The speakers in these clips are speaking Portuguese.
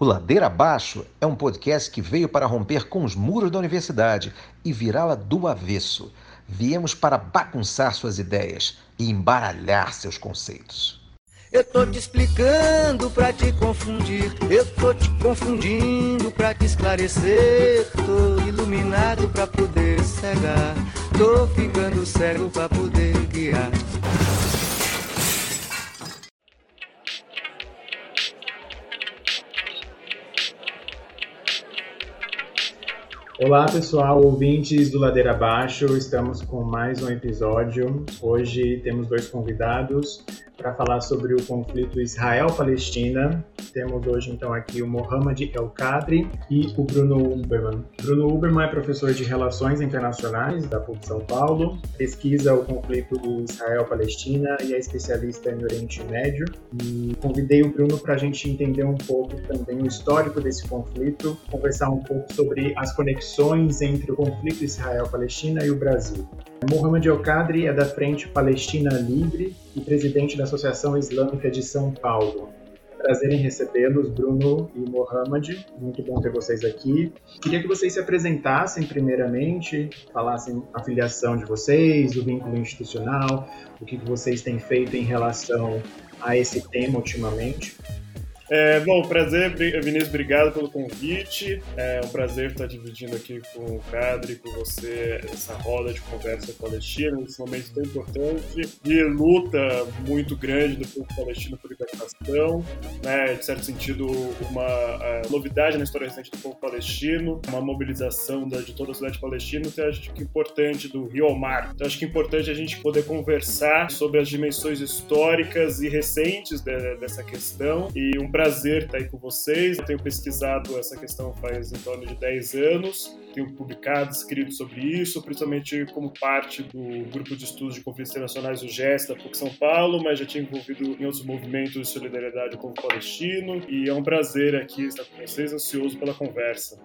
O Ladeira Abaixo é um podcast que veio para romper com os muros da universidade e virá-la do avesso. Viemos para bagunçar suas ideias e embaralhar seus conceitos. Eu tô te explicando pra te confundir, eu tô te confundindo pra te esclarecer. Tô iluminado pra poder cegar, tô ficando cego pra poder guiar. Olá pessoal, ouvintes do Ladeira Abaixo, estamos com mais um episódio. Hoje temos dois convidados para falar sobre o conflito Israel-Palestina. Temos hoje então aqui o Mohamed El Kadri e o Bruno Uberman. Bruno Uberman é professor de Relações Internacionais da PUC São Paulo, pesquisa o conflito Israel-Palestina e é especialista em Oriente Médio. E convidei o Bruno para a gente entender um pouco também o histórico desse conflito, conversar um pouco sobre as conexões entre o conflito Israel-Palestina e o Brasil. Mohamed El Kadri é da Frente Palestina Livre e presidente da Associação Islâmica de São Paulo. Prazer em recebê-los, Bruno e Mohamed. Muito bom ter vocês aqui. Queria que vocês se apresentassem primeiramente, falassem a filiação de vocês, o vínculo institucional, o que vocês têm feito em relação a esse tema ultimamente. É, bom, prazer, Vinícius, obrigado pelo convite. É um prazer estar dividindo aqui com o Cadre, com você, essa roda de conversa palestina, nesse momento tão importante, de luta muito grande do povo palestino por libertação, né, de certo sentido, uma uh, novidade na história recente do povo palestino, uma mobilização da, de toda a sociedade palestina, então acho que é importante do Rio ao Mar. Então acho que é importante a gente poder conversar sobre as dimensões históricas e recentes de, dessa questão e um prazer estar aí com vocês. Eu tenho pesquisado essa questão faz em torno de 10 anos, tenho publicado, escrito sobre isso, principalmente como parte do grupo de estudos de conflitos internacionais, o GES, da PUC São Paulo, mas já tinha envolvido em outros movimentos de solidariedade com o palestino. E é um prazer aqui estar com vocês, ansioso pela conversa.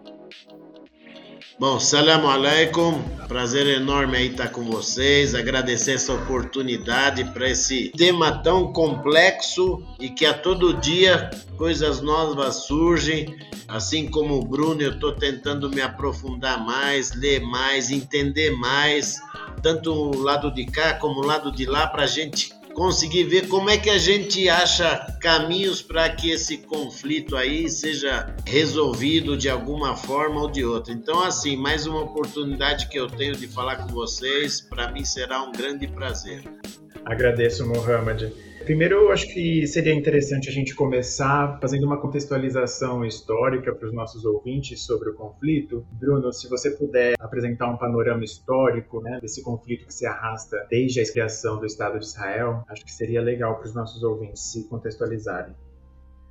Bom, salam alaikum, prazer enorme aí estar com vocês, agradecer essa oportunidade para esse tema tão complexo e que a todo dia coisas novas surgem, assim como o Bruno, eu estou tentando me aprofundar mais, ler mais, entender mais, tanto o lado de cá como o lado de lá, para a gente conseguir ver como é que a gente acha caminhos para que esse conflito aí seja resolvido de alguma forma ou de outra. Então, assim, mais uma oportunidade que eu tenho de falar com vocês, para mim será um grande prazer. Agradeço, Mohamed. Primeiro, eu acho que seria interessante a gente começar fazendo uma contextualização histórica para os nossos ouvintes sobre o conflito. Bruno, se você puder apresentar um panorama histórico né, desse conflito que se arrasta desde a criação do Estado de Israel, acho que seria legal para os nossos ouvintes se contextualizarem.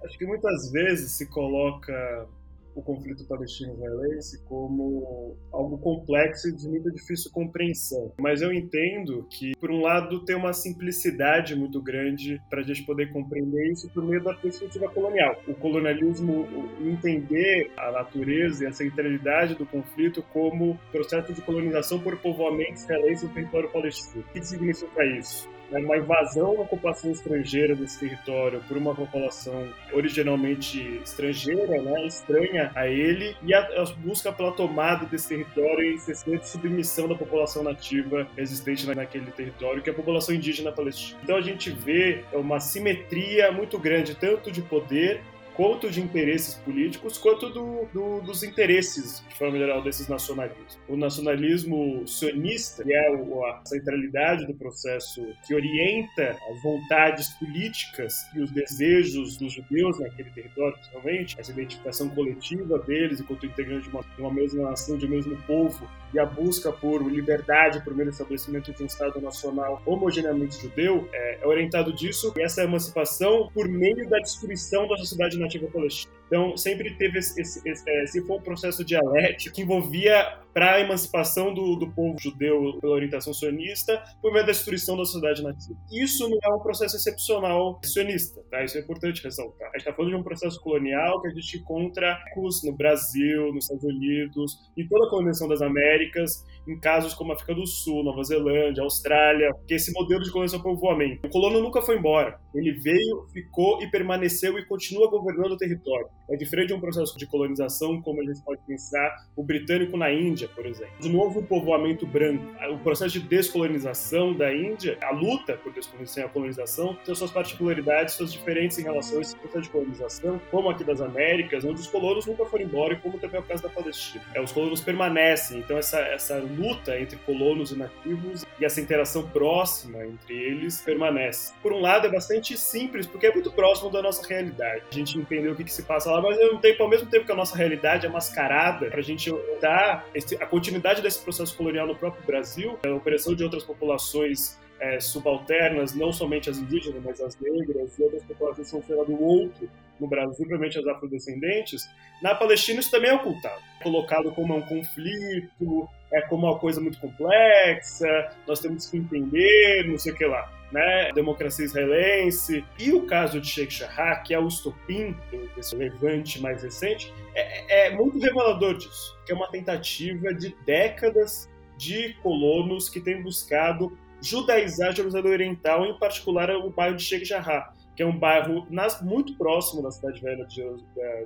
Acho que muitas vezes se coloca o conflito palestino-israelense como algo complexo e de muito difícil compreensão. Mas eu entendo que, por um lado, tem uma simplicidade muito grande para a gente poder compreender isso por meio da perspectiva colonial. O colonialismo entender a natureza e a centralidade do conflito como processo de colonização por povoamento israelense no território palestino. O que significa isso? Né, uma invasão, uma ocupação estrangeira desse território por uma população originalmente estrangeira, né, estranha a ele, e a, a busca pela tomada desse território e incessante submissão da população nativa existente naquele território, que é a população indígena palestina. Então a gente vê uma simetria muito grande, tanto de poder quanto de interesses políticos, quanto do, do, dos interesses, de forma geral, desses nacionalismos. O nacionalismo sionista, que é a centralidade do processo que orienta as vontades políticas e os desejos dos judeus naquele território, principalmente, essa identificação coletiva deles enquanto integrantes de uma, de uma mesma nação, de um mesmo povo, e a busca por liberdade, por meio do estabelecimento de um Estado nacional homogeneamente judeu, é, é orientado disso, e essa emancipação por meio da destruição da sociedade nativa palestina. Então, sempre teve esse, esse, esse, esse foi um processo dialético que envolvia para a emancipação do, do, povo judeu pela orientação sionista por meio da destruição da sociedade nativa. Isso não é um processo excepcional sionista, tá? Isso é importante ressaltar. A gente está falando de um processo colonial que a gente encontra no Brasil, nos Estados Unidos, em toda a colonização das Américas, em casos como África do Sul, Nova Zelândia, Austrália, que esse modelo de colonização povoamento. O colono nunca foi embora. Ele veio, ficou e permaneceu e continua governando o território. É diferente de um processo de colonização, como a gente pode pensar o britânico na Índia, por exemplo. De novo, o povoamento branco. O processo de descolonização da Índia, a luta por descolonização e a colonização, tem suas particularidades, suas diferentes em relação a esse processo de colonização, como aqui das Américas, onde os colonos nunca foram embora, e como também é o caso da Palestina. É, os colonos permanecem, então essa, essa luta entre colonos e nativos e essa interação próxima entre eles permanece. Por um lado, é bastante simples, porque é muito próximo da nossa realidade. A gente entendeu o que, que se passa mas ao, tempo, ao mesmo tempo que a nossa realidade é mascarada, para a gente dar esse, a continuidade desse processo colonial no próprio Brasil, a opressão de outras populações é, subalternas, não somente as indígenas, mas as negras e outras populações são do outro no Brasil, principalmente as afrodescendentes, na Palestina isso também é ocultado. É colocado como um conflito, é como uma coisa muito complexa, nós temos que entender, não sei o que lá. Né, democracia israelense. E o caso de Sheikh Jarrah, que é o estopim desse levante mais recente, é, é muito revelador disso, que é uma tentativa de décadas de colonos que têm buscado judaizar Jerusalém Oriental, em particular o bairro de Sheikh Jarrah que é um bairro nas, muito próximo da cidade velha de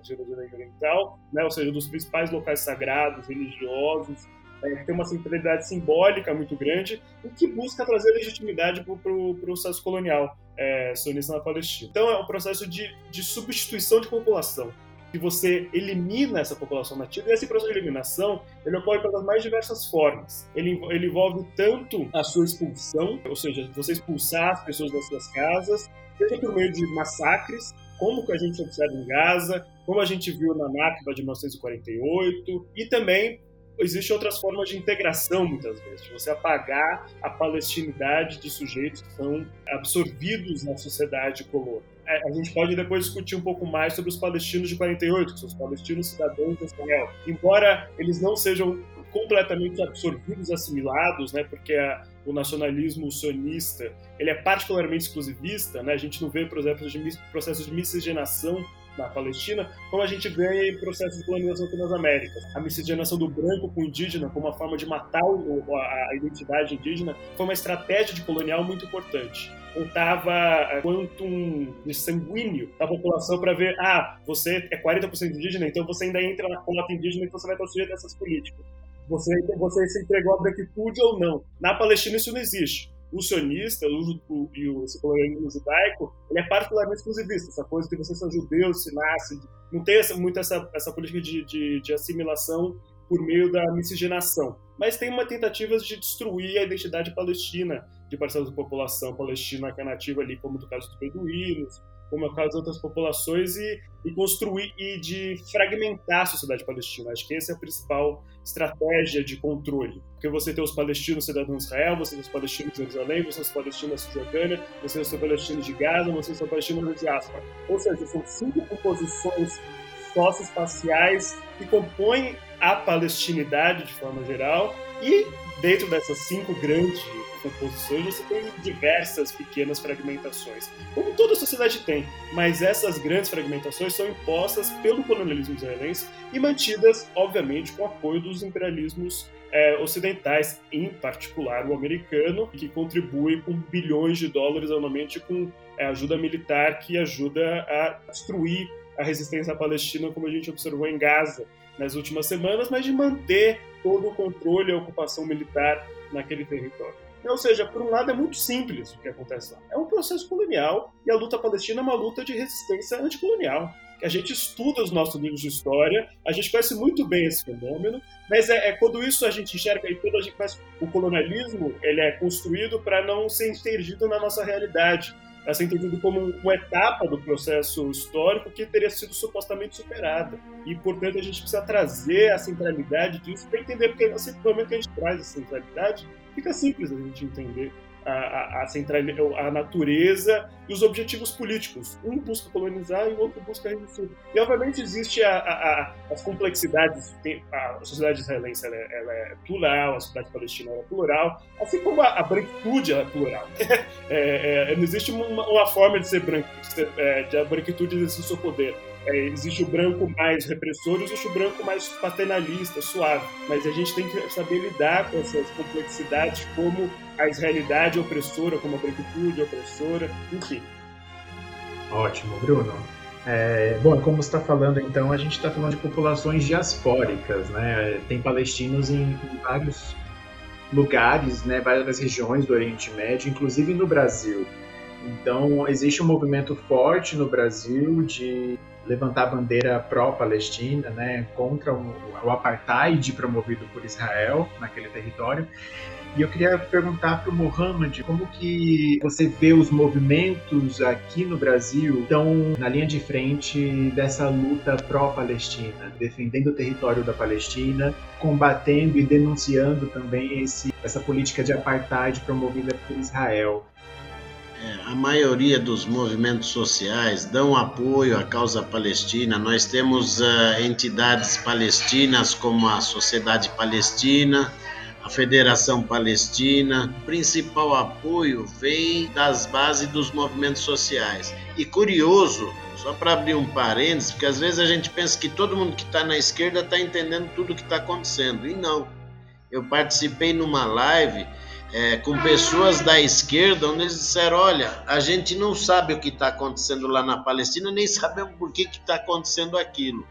Jerusalém Oriental, né, ou seja, dos principais locais sagrados, religiosos, é, tem uma centralidade simbólica muito grande, o que busca trazer legitimidade para o processo colonial é, sionista na Palestina. Então é um processo de, de substituição de população que você elimina essa população nativa, e esse processo de eliminação ele ocorre pelas mais diversas formas. Ele, ele envolve tanto a sua expulsão, ou seja, você expulsar as pessoas das suas casas, seja por meio de massacres, como que a gente observa em Gaza, como a gente viu na Nakba de 1948, e também existem outras formas de integração, muitas vezes, de você apagar a palestinidade de sujeitos que são absorvidos na sociedade colônia. É, a gente pode depois discutir um pouco mais sobre os palestinos de 48, que são os palestinos cidadãos de Israel. Embora eles não sejam completamente absorvidos, assimilados, né? Porque a, o nacionalismo sionista ele é particularmente exclusivista, né? A gente não vê, por exemplo, de, processos de miscigenação na Palestina, como a gente vê em processos de colonização aqui nas Américas. A miscigenação do branco com o indígena como uma forma de matar a, identidade indígena foi uma estratégia de colonial muito importante contava eh, quantum de sanguíneo da população para ver, ah, você é 40% indígena, então você ainda entra na cota indígena e você vai estar sujeito a essas políticas você, você se entregou à branquitude ou não. Na Palestina isso não existe. O sionista o, o, e o colonialismo judaico, ele é particularmente exclusivista. Essa coisa de você ser judeu, se nasce, não tem essa, muito essa, essa política de, de, de assimilação por meio da miscigenação. Mas tem uma tentativa de destruir a identidade palestina de parcelas da população palestina que é nativa ali, como no caso dos beduínos, como é o caso de outras populações, e, e, construir e de fragmentar a sociedade palestina. Acho que essa é a principal estratégia de controle. Porque você tem os palestinos cidadãos de Israel, você tem os palestinos de Jerusalém, você tem os palestinos da Cisjordânia, você tem os palestinos de Gaza, você tem os palestinos da diáspora. Ou seja, são cinco composições socioespaciais que compõem a palestinidade de forma geral, e dentro dessas cinco grandes composições, você tem diversas pequenas fragmentações, como toda sociedade tem, mas essas grandes fragmentações são impostas pelo colonialismo israelense e mantidas, obviamente, com o apoio dos imperialismos é, ocidentais, em particular o americano, que contribui com bilhões de dólares anualmente com é, ajuda militar que ajuda a destruir a resistência palestina, como a gente observou em Gaza nas últimas semanas, mas de manter todo o controle e a ocupação militar naquele território. Ou seja, por um lado é muito simples o que acontece lá. É um processo colonial e a luta palestina é uma luta de resistência anticolonial. Que a gente estuda os nossos livros de história, a gente conhece muito bem esse fenômeno, mas é, é quando isso a gente enxerga e quando a gente conhece o colonialismo, ele é construído para não ser interdido na nossa realidade ser entendido como uma etapa do processo histórico que teria sido supostamente superada. E, portanto, a gente precisa trazer a centralidade disso para entender, porque no momento que a gente traz essa centralidade, fica simples a gente entender a, a, central, a natureza e os objetivos políticos. Um busca colonizar e o outro busca reduzir. E, obviamente, existe a, a, as complexidades. A sociedade israelense ela é, ela é, plural, a sociedade palestina é plural, assim como a, a branquitude é plural. é, é, não existe uma, uma, forma de ser branco, de, ser, é, de a branquitude exercer o seu poder. É, existe o branco mais repressor existe o branco mais paternalista, suave. Mas a gente tem que saber lidar com essas complexidades, como a israelidade opressora, como a branquitude opressora, enfim. Ótimo, Bruno. É, bom, como está falando, então, a gente está falando de populações diaspóricas, né? Tem palestinos em, em vários lugares, né? Várias regiões do Oriente Médio, inclusive no Brasil. Então, existe um movimento forte no Brasil de levantar a bandeira pró-Palestina, né, contra o, o apartheid promovido por Israel naquele território. E eu queria perguntar para o Mohamed como que você vê os movimentos aqui no Brasil estão na linha de frente dessa luta pró-Palestina, defendendo o território da Palestina, combatendo e denunciando também esse, essa política de apartheid promovida por Israel. É, a maioria dos movimentos sociais dão apoio à causa palestina. Nós temos uh, entidades palestinas como a Sociedade Palestina, a Federação Palestina. O principal apoio vem das bases dos movimentos sociais. E curioso, só para abrir um parênteses, porque às vezes a gente pensa que todo mundo que está na esquerda está entendendo tudo o que está acontecendo. E não. Eu participei numa live é, com pessoas da esquerda, onde eles disseram: olha, a gente não sabe o que está acontecendo lá na Palestina, nem sabemos por que está acontecendo aquilo.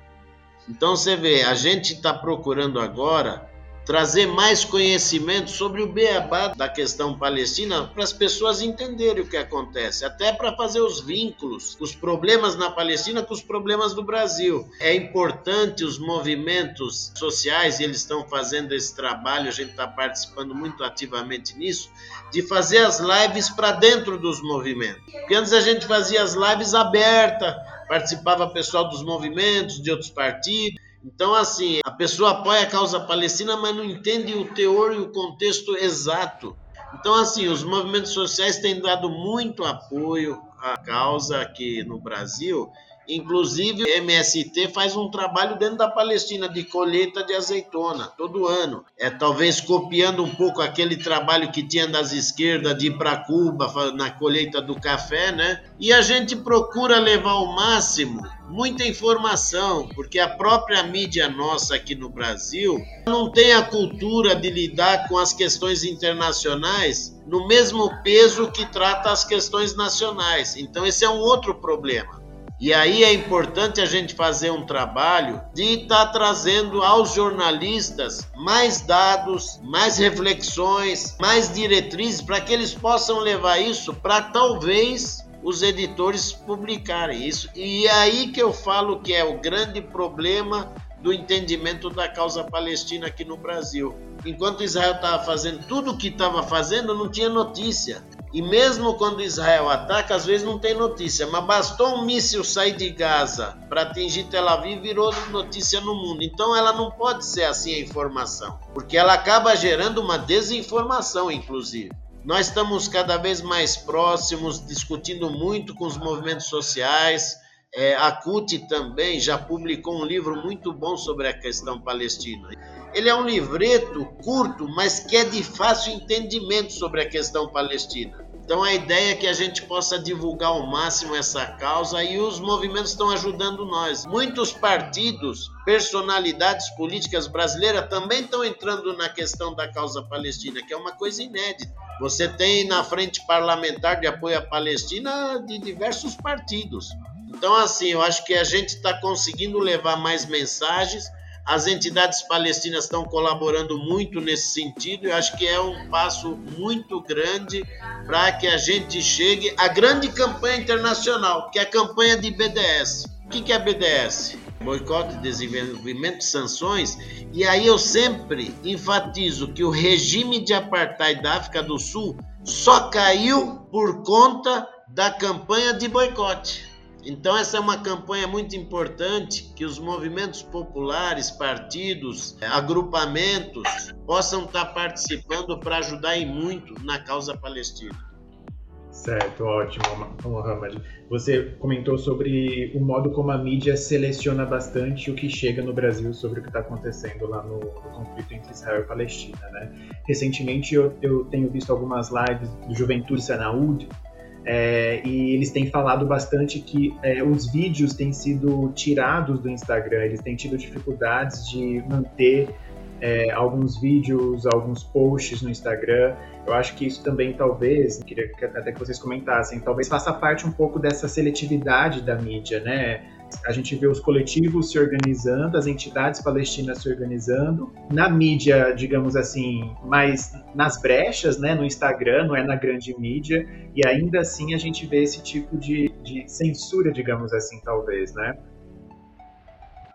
Então você vê, a gente está procurando agora trazer mais conhecimento sobre o beabá da questão palestina para as pessoas entenderem o que acontece, até para fazer os vínculos, os problemas na Palestina com os problemas do Brasil. É importante os movimentos sociais, e eles estão fazendo esse trabalho, a gente está participando muito ativamente nisso, de fazer as lives para dentro dos movimentos. Porque antes a gente fazia as lives abertas, participava pessoal dos movimentos, de outros partidos, então, assim, a pessoa apoia a causa palestina, mas não entende o teor e o contexto exato. Então, assim, os movimentos sociais têm dado muito apoio à causa aqui no Brasil Inclusive, o MST faz um trabalho dentro da Palestina de colheita de azeitona todo ano. É talvez copiando um pouco aquele trabalho que tinha das esquerdas de ir para Cuba na colheita do café, né? E a gente procura levar ao máximo muita informação, porque a própria mídia nossa aqui no Brasil não tem a cultura de lidar com as questões internacionais no mesmo peso que trata as questões nacionais. Então, esse é um outro problema. E aí é importante a gente fazer um trabalho de estar tá trazendo aos jornalistas mais dados, mais reflexões, mais diretrizes para que eles possam levar isso para talvez os editores publicarem isso. E aí que eu falo que é o grande problema do entendimento da causa palestina aqui no Brasil. Enquanto Israel estava fazendo tudo o que estava fazendo, não tinha notícia. E mesmo quando Israel ataca, às vezes não tem notícia, mas bastou um míssil sair de Gaza para atingir Tel Aviv virou notícia no mundo. Então ela não pode ser assim a informação, porque ela acaba gerando uma desinformação, inclusive. Nós estamos cada vez mais próximos, discutindo muito com os movimentos sociais. É, a CUT também já publicou um livro muito bom sobre a questão palestina. Ele é um livreto curto, mas que é de fácil entendimento sobre a questão palestina. Então a ideia é que a gente possa divulgar ao máximo essa causa e os movimentos estão ajudando nós. Muitos partidos, personalidades políticas brasileiras também estão entrando na questão da causa palestina, que é uma coisa inédita. Você tem na frente parlamentar de apoio à Palestina de diversos partidos. Então, assim, eu acho que a gente está conseguindo levar mais mensagens as entidades palestinas estão colaborando muito nesse sentido. Eu acho que é um passo muito grande para que a gente chegue à grande campanha internacional, que é a campanha de BDS. O que é BDS? Boicote, desenvolvimento, sanções. E aí eu sempre enfatizo que o regime de apartheid da África do Sul só caiu por conta da campanha de boicote. Então, essa é uma campanha muito importante que os movimentos populares, partidos, agrupamentos possam estar participando para ajudar e muito na causa palestina. Certo, ótimo, Mohamed. Você comentou sobre o modo como a mídia seleciona bastante o que chega no Brasil sobre o que está acontecendo lá no, no, conflito entre Israel e Palestina, né? Recentemente eu, eu tenho visto algumas lives do Juventude Sanaúd é, e eles têm falado bastante que é, os vídeos têm sido tirados do Instagram, eles têm tido dificuldades de manter é, alguns vídeos, alguns posts no Instagram. Eu acho que isso também talvez, queria até que vocês comentassem, talvez faça parte um pouco dessa seletividade da mídia, né? A gente vê os coletivos se organizando, as entidades palestinas se organizando, na mídia, digamos assim, mais nas brechas, né, no Instagram, não é na grande mídia, e ainda assim a gente vê esse tipo de, de censura, digamos assim, talvez, né?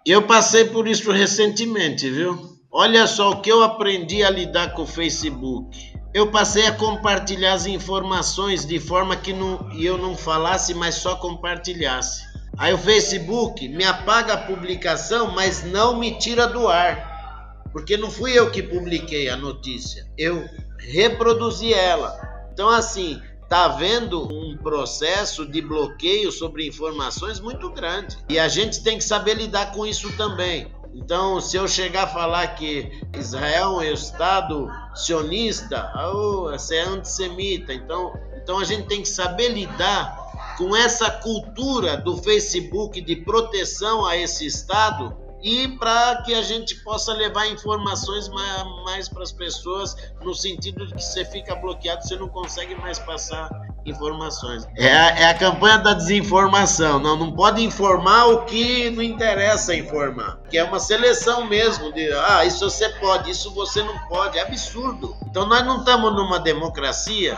Eu passei por isso recentemente, viu? Olha só o que eu aprendi a lidar com o Facebook. Eu passei a compartilhar as informações de forma que não, eu não falasse, mas só compartilhasse. Aí o Facebook me apaga a publicação, mas não me tira do ar. Porque não fui eu que publiquei a notícia, eu reproduzi ela. Então, assim, tá havendo um processo de bloqueio sobre informações muito grande. E a gente tem que saber lidar com isso também. Então, se eu chegar a falar que Israel é um Estado sionista, oh, você é antissemita. Então, então a gente tem que saber lidar com essa cultura do Facebook de proteção a esse Estado e para que a gente possa levar informações mais, mais para as pessoas, no sentido de que você fica bloqueado, você não consegue mais passar informações. É a, é a campanha da desinformação. Não, não pode informar o que não interessa informar. Que é uma seleção mesmo de, ah, isso você pode, isso você não pode. É absurdo. Então nós não estamos numa democracia,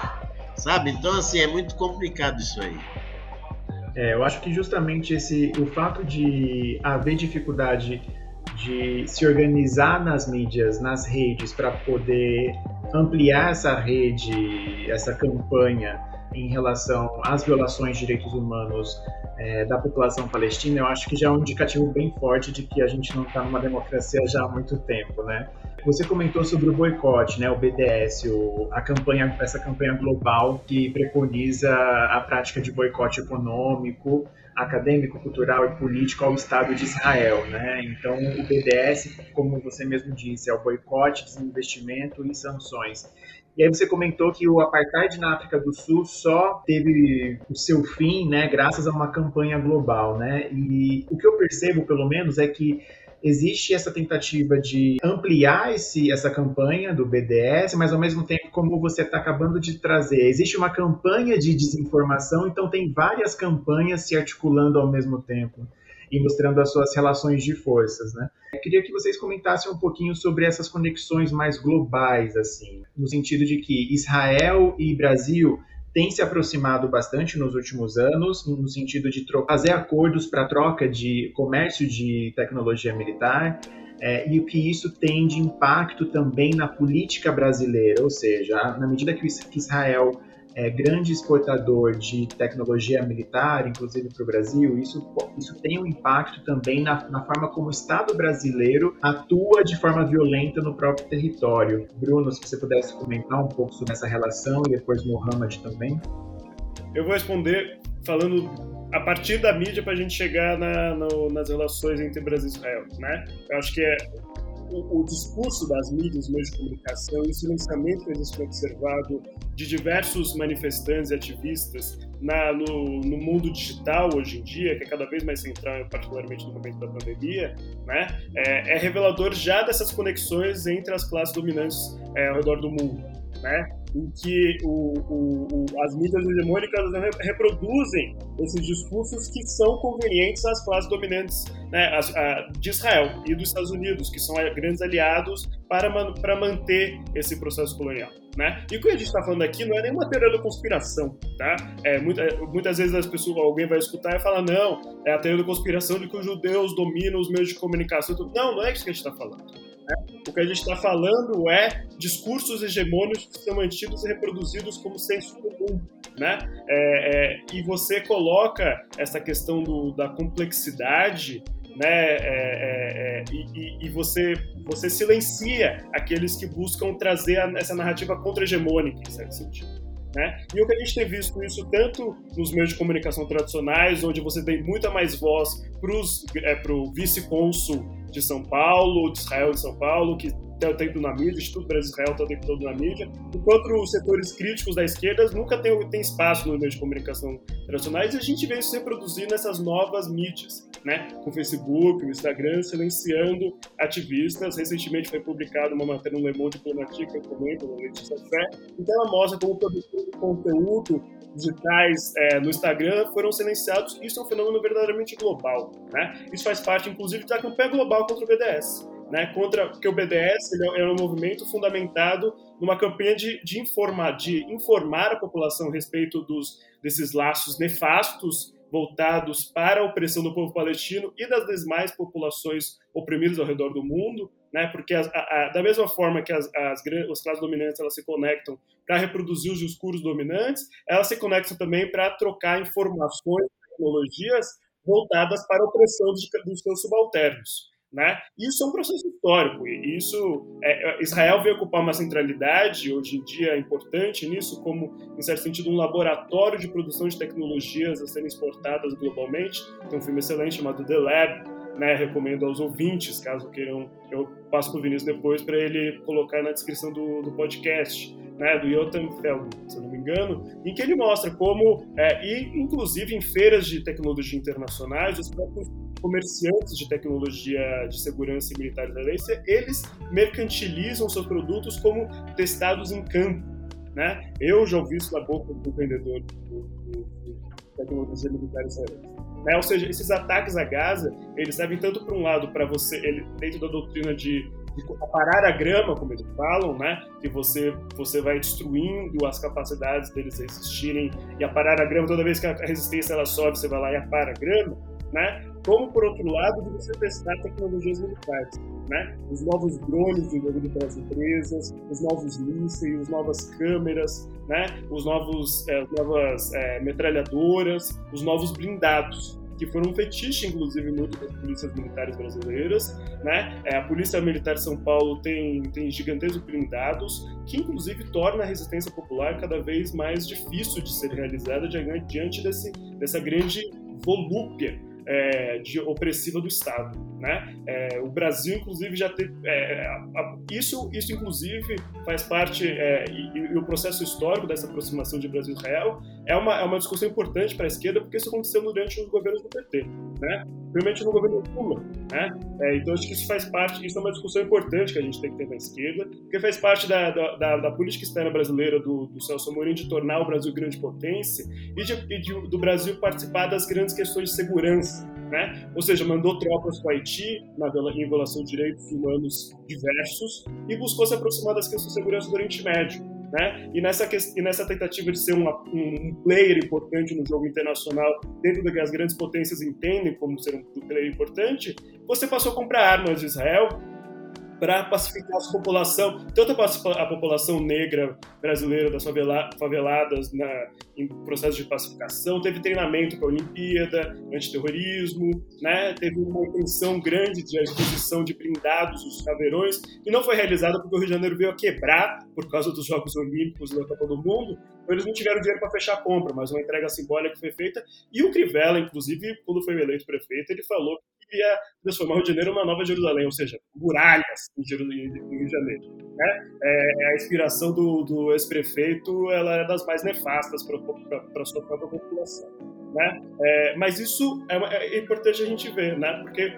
sabe? Então assim é muito complicado isso aí. É, eu acho que justamente esse, o fato de haver dificuldade de se organizar nas mídias, nas redes, para poder ampliar essa rede, essa campanha em relação às violações de direitos humanos é, da população palestina, eu acho que já é um indicativo bem forte de que a gente não está numa democracia já há muito tempo, né? Você comentou sobre o boicote, né, o BDS, o, a campanha, essa campanha global que preconiza a prática de boicote econômico, acadêmico, cultural e político ao Estado de Israel, né? Então, o BDS, como você mesmo disse, é o boicote, desinvestimento e sanções. E aí você comentou que o apartheid na África do Sul só teve o seu fim, né, graças a uma campanha global, né? E o que eu percebo, pelo menos, é que existe essa tentativa de ampliar esse, essa campanha do BDS, mas ao mesmo tempo, como você está acabando de trazer, existe uma campanha de desinformação, então tem várias campanhas se articulando ao mesmo tempo e mostrando as suas relações de forças, né? Eu queria que vocês comentassem um pouquinho sobre essas conexões mais globais, assim, no sentido de que Israel e Brasil têm se aproximado bastante nos últimos anos, no sentido de fazer acordos para troca de comércio de tecnologia militar, é, e o que isso tem de impacto também na política brasileira, ou seja, na medida que Israel é, grande exportador de tecnologia militar, inclusive para o Brasil, isso, isso tem um impacto também na, na, forma como o Estado brasileiro atua de forma violenta no próprio território. Bruno, se você pudesse comentar um pouco sobre essa relação e depois Mohamed também. Eu vou responder falando a partir da mídia para a gente chegar na, no, nas relações entre Brasil e Israel, né? Eu acho que é o, o, discurso das mídias, meios de comunicação e o silenciamento que existe observado de diversos manifestantes e ativistas na, no, no, mundo digital hoje em dia, que é cada vez mais central, particularmente no momento da pandemia, né, é, é revelador já dessas conexões entre as classes dominantes é, ao redor do mundo. Né? Em que o, o, o, as mídias hegemônicas reproduzem esses discursos que são convenientes às classes dominantes né, as, a, de Israel e dos Estados Unidos, que são grandes aliados para, para manter esse processo colonial. Né? E o que a gente está falando aqui não é nenhuma teoria da conspiração, tá? É, muita, é, muitas vezes as pessoas, alguém vai escutar e fala, não, é a teoria da conspiração de que os judeus dominam os meios de comunicação. Não, não é isso que a gente está falando. Né? O que a gente está falando é discursos hegemônicos que são mantidos e reproduzidos como senso comum. Né? É, é, e você coloca essa questão do, da complexidade né? É, é, é e, e, você, você silencia aqueles que buscam trazer a, essa narrativa contra-hegemônica, em certo sentido. Né? E o que a gente tem visto isso tanto nos meios de comunicação tradicionais, onde você tem muita mais voz para o é, vice-cônsul de São Paulo, de Israel de São Paulo, que está o tempo na mídia, o Instituto Brasil Israel está o tempo todo na mídia, enquanto os setores críticos da esquerda nunca tem, tem espaço nos meios de comunicação tradicionais, e a gente isso se reproduzir nessas novas mídias, né? com o Facebook, o Instagram, silenciando ativistas. Recentemente foi publicada uma matéria no Le Monde Diplomatique, que eu comento, no Letícia Fé, então ela mostra como produtor de conteúdo digitais é, no Instagram foram silenciados. Isso é um fenômeno verdadeiramente global. Né? Isso faz parte, inclusive, da campanha global contra o BDS. Né, contra porque o BDS ele é um movimento fundamentado numa campanha de, de, informar, de informar a população a respeito dos, desses laços nefastos voltados para a opressão do povo palestino e das demais populações oprimidas ao redor do mundo, né? Porque a, a, da mesma forma que as, as, as classes dominantes elas se conectam para reproduzir os discursos dominantes, elas se conectam também para trocar informações, tecnologias voltadas para a opressão dos, dos seus subalternos. Né? Isso é um processo histórico e isso é, é, Israel veio ocupar uma centralidade hoje em dia importante nisso como em certo sentido um laboratório de produção de tecnologias a serem exportadas globalmente. Tem um filme excelente chamado The Lab né, recomendo aos ouvintes caso queiram eu passo para o Vinícius depois para ele colocar na descrição do, do podcast né, do Jotam Feldman, se não me engano, em que ele mostra como, é, e inclusive em feiras de tecnologia internacionais, os próprios comerciantes de tecnologia de segurança e militar israelense, eles mercantilizam seus produtos como testados em campo. Né? Eu já ouvi isso da boca do vendedor de tecnologia militar israelense. Né? Ou seja, esses ataques a Gaza, eles servem tanto para um lado para você, ele, dentro da doutrina de de parar a grama, como eles falam, né? Que você, você vai destruindo as capacidades deles resistirem e aparar a grama, toda vez que a resistência ela sobe, você vai lá e apara a grama né? Como, por outro lado, de você testar tecnologias militares, né? Os novos drones desenvolvidos pelas empresas, os novos mísseis, as novas câmeras, né? Os novos, é, novas é, metralhadoras, os novos blindados, que foram um fetiche, inclusive, muito das polícias militares brasileiras. Né? É, a Polícia Militar de São Paulo tem, tem gigantescos blindados, que inclusive torna a resistência popular cada vez mais difícil de ser realizada diante desse, dessa grande volúpia é, de opressiva do Estado. Né? É, o Brasil, inclusive, já teve. É, isso, isso, inclusive, faz parte, é, e, e, o processo histórico dessa aproximação de Brasil-Israel é uma, é uma discussão importante para a esquerda, porque isso aconteceu durante os governos do PT, né? principalmente no governo Lula. Né? É, então, acho que isso faz parte, isso é uma discussão importante que a gente tem que ter na esquerda, porque faz parte da, da, da política externa brasileira do, do Celso Amorim de tornar o Brasil grande potência e, de, e de, do Brasil participar das grandes questões de segurança né? Ou seja, mandou tropas para o Haiti na, em violação de direitos humanos diversos e buscou se aproximar das questões de segurança do Oriente Médio. Né? E, nessa, e nessa tentativa de ser uma, um player importante no jogo internacional, dentro do que as grandes potências entendem como ser um player importante, você passou a comprar armas de Israel, para pacificar a população, tanto a, população negra brasileira das favela, faveladas na, em processo de pacificação, teve treinamento para a Olimpíada, antiterrorismo, né? teve uma intenção grande de aquisição de blindados, os caveirões, e não foi realizada porque o Rio de Janeiro veio a quebrar por causa dos Jogos Olímpicos da Copa do Mundo, então eles não tiveram dinheiro para fechar a compra, mas uma entrega simbólica foi feita, e o Crivella, inclusive, quando foi eleito prefeito, ele falou ia transformar o Rio de Janeiro numa nova Jerusalém, ou seja, muralhas no Rio de Janeiro. Né? É, a inspiração do, do ex-prefeito ela é das mais nefastas para a sua própria população. Né? É, mas isso é, é, importante a gente ver, né? porque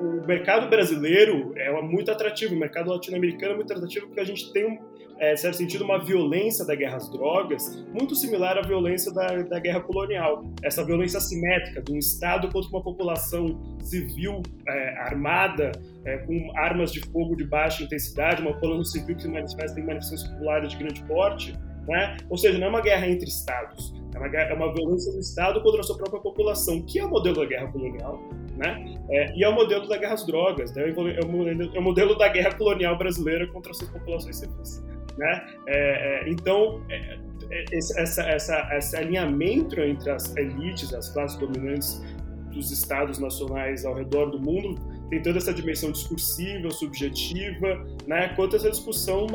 o mercado brasileiro é muito atrativo, o mercado latino-americano é muito atrativo porque a gente tem um, é, certo sentido, uma violência da guerra às drogas muito similar à violência da, da guerra colonial. Essa violência assimétrica de um Estado contra uma população civil é, armada, é, com armas de fogo de baixa intensidade, uma população civil que se manifesta em manifestações populares de grande porte. Né? Ou seja, não é uma guerra entre Estados, é uma, guerra, é uma violência do Estado contra a sua própria população, que é o modelo da guerra colonial Né? É, e é o modelo da guerra às drogas, né? é, o modelo, é o modelo da guerra colonial brasileira contra as suas populações civis. Né? É, é, então, é, é, esse, essa, essa, esse alinhamento entre as elites, as classes dominantes dos estados nacionais ao redor do mundo tem toda essa dimensão discursiva, subjetiva, né, quanto essa discussão,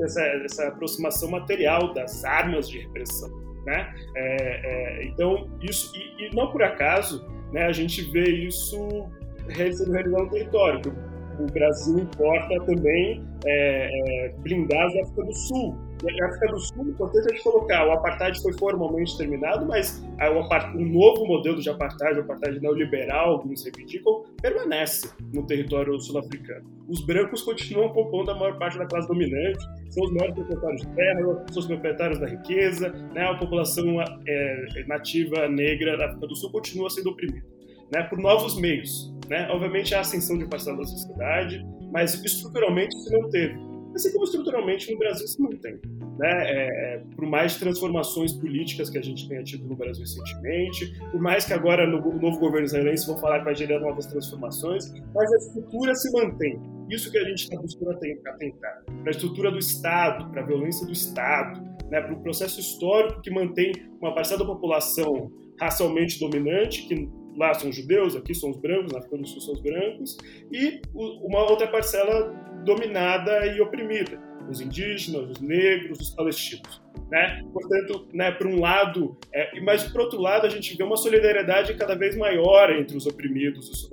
essa, essa aproximação material das armas de repressão. Né? É, é, então, isso, e, e, não por acaso, né, a gente vê isso sendo realizado no território. O Brasil importa também é, é blindados da África do Sul, na África do Sul, importante a gente colocar, o apartheid foi formalmente terminado, mas o, o novo modelo de apartheid, o apartheid neoliberal, alguns reivindicam, permanece no território sul-africano. Os brancos continuam compondo a maior parte da classe dominante, são os maiores proprietários de terra, são os proprietários da riqueza, né? a população é, nativa negra da África do Sul continua sendo oprimida. Né, por novos meios. Né? Obviamente, a ascensão de parcela da sociedade, mas estruturalmente se manteve assim como estruturalmente no Brasil se mantém. Né? É, é, por mais transformações políticas que a gente tenha tido no Brasil recentemente, por mais que agora no, no novo governo israelense vão falar que vai gerar novas transformações, mas a estrutura se mantém. Isso que a gente está buscando atentar. Para a estrutura do Estado, para a violência do Estado, né? para o processo histórico que mantém uma parcela da população racialmente dominante, que lá são judeus, aqui são os brancos, na África do Sul são os brancos, e uma outra parcela dominada e oprimida, os indígenas, os negros, os palestinos. Né? Portanto, né, por um lado, é, mas por outro lado, a gente vê uma solidariedade cada vez maior entre os oprimidos e os.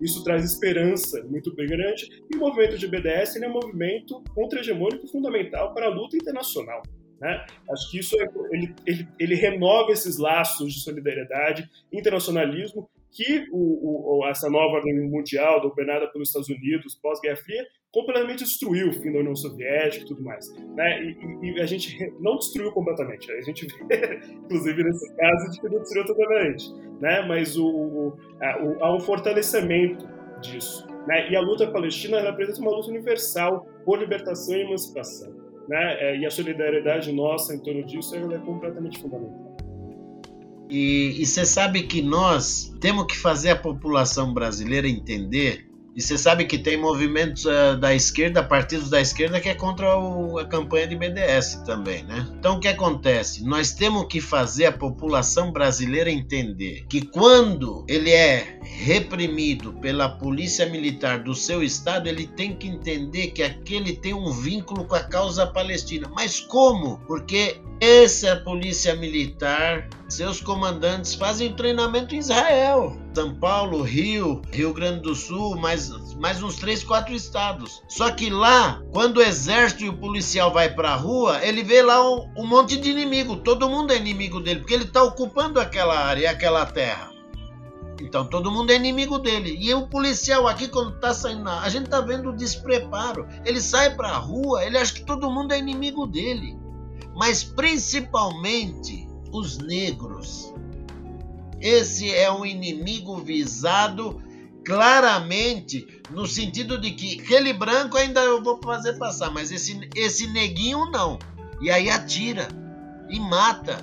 Isso traz esperança muito bem grande, e o movimento de BDS é um movimento contra-hegemônico fundamental para a luta internacional. Né? Acho que isso é, ele, ele, ele renova esses laços de solidariedade, internacionalismo que o, o, essa nova ordem mundial, dominada pelos Estados Unidos pós-Guerra Fria, completamente destruiu o fim da União Soviética e tudo mais. Né? E, e, a gente não destruiu completamente. A gente vê, inclusive nesse caso, de que não destruiu totalmente. Né? Mas o, o, há um fortalecimento disso. Né? E a luta palestina representa uma luta universal por libertação e emancipação. Né? É, e a solidariedade nossa em torno disso é completamente fundamental. E você sabe que nós temos que fazer a população brasileira entender e você sabe que tem movimentos uh, da esquerda, partidos da esquerda, que é contra o, a campanha de BDS também, né? Então o que acontece? Nós temos que fazer a população brasileira entender que quando ele é reprimido pela polícia militar do seu estado, ele tem que entender que aquele tem um vínculo com a causa palestina. Mas como? Porque essa polícia militar, seus comandantes fazem treinamento em Israel. São Paulo, Rio, Rio Grande do Sul, mais, mais uns três, quatro estados. Só que lá, quando o exército e o policial vai para a rua, ele vê lá um, um monte de inimigo. Todo mundo é inimigo dele, porque ele está ocupando aquela área, aquela terra. Então todo mundo é inimigo dele. E o policial aqui, quando tá saindo, a gente tá vendo o despreparo. Ele sai pra rua, ele acha que todo mundo é inimigo dele mas principalmente os negros. Esse é um inimigo visado claramente no sentido de que aquele branco ainda eu vou fazer passar, mas esse, esse neguinho não. E aí atira e mata.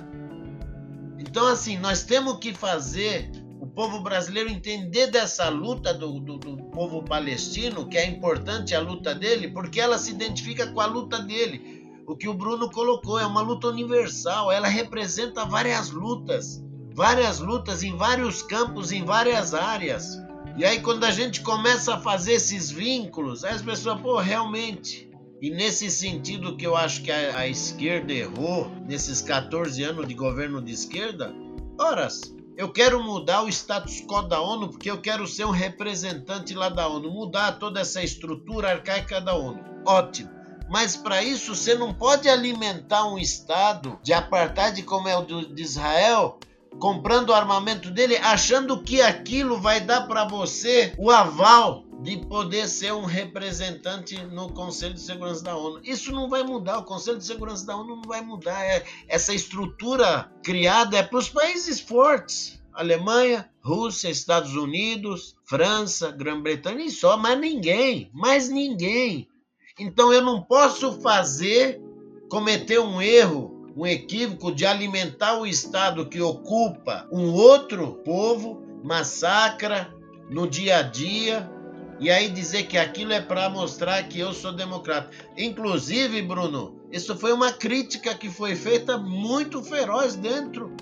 Então, assim, nós temos que fazer o povo brasileiro entender dessa luta do, do, do, povo palestino, que é importante a luta dele, porque ela se identifica com a luta dele o que o Bruno colocou, é uma luta universal, ela representa várias lutas, várias lutas em vários campos, em várias áreas. E aí quando a gente começa a fazer esses vínculos, as pessoas, pô, realmente. E nesse sentido que eu acho que a, a esquerda errou nesses 14 anos de governo de esquerda, horas, eu quero mudar o status quo da ONU porque eu quero ser um representante lá da ONU, mudar toda essa estrutura arcaica da ONU. Ótimo. Mas para isso você não pode alimentar um Estado de apartheid como é o de Israel, comprando o armamento dele, achando que aquilo vai dar para você o aval de poder ser um representante no Conselho de Segurança da ONU. Isso não vai mudar, o Conselho de Segurança da ONU não vai mudar. É, essa estrutura criada é para os países fortes. Alemanha, Rússia, Estados Unidos, França, Grã-Bretanha e só, mas ninguém, mais ninguém. Então eu não posso fazer, cometer um erro, um equívoco de alimentar o Estado que ocupa um outro povo, massacra, no dia a dia e aí dizer que aquilo é para mostrar que eu sou democrata. Inclusive, Bruno, isso foi uma crítica que foi feita muito feroz dentro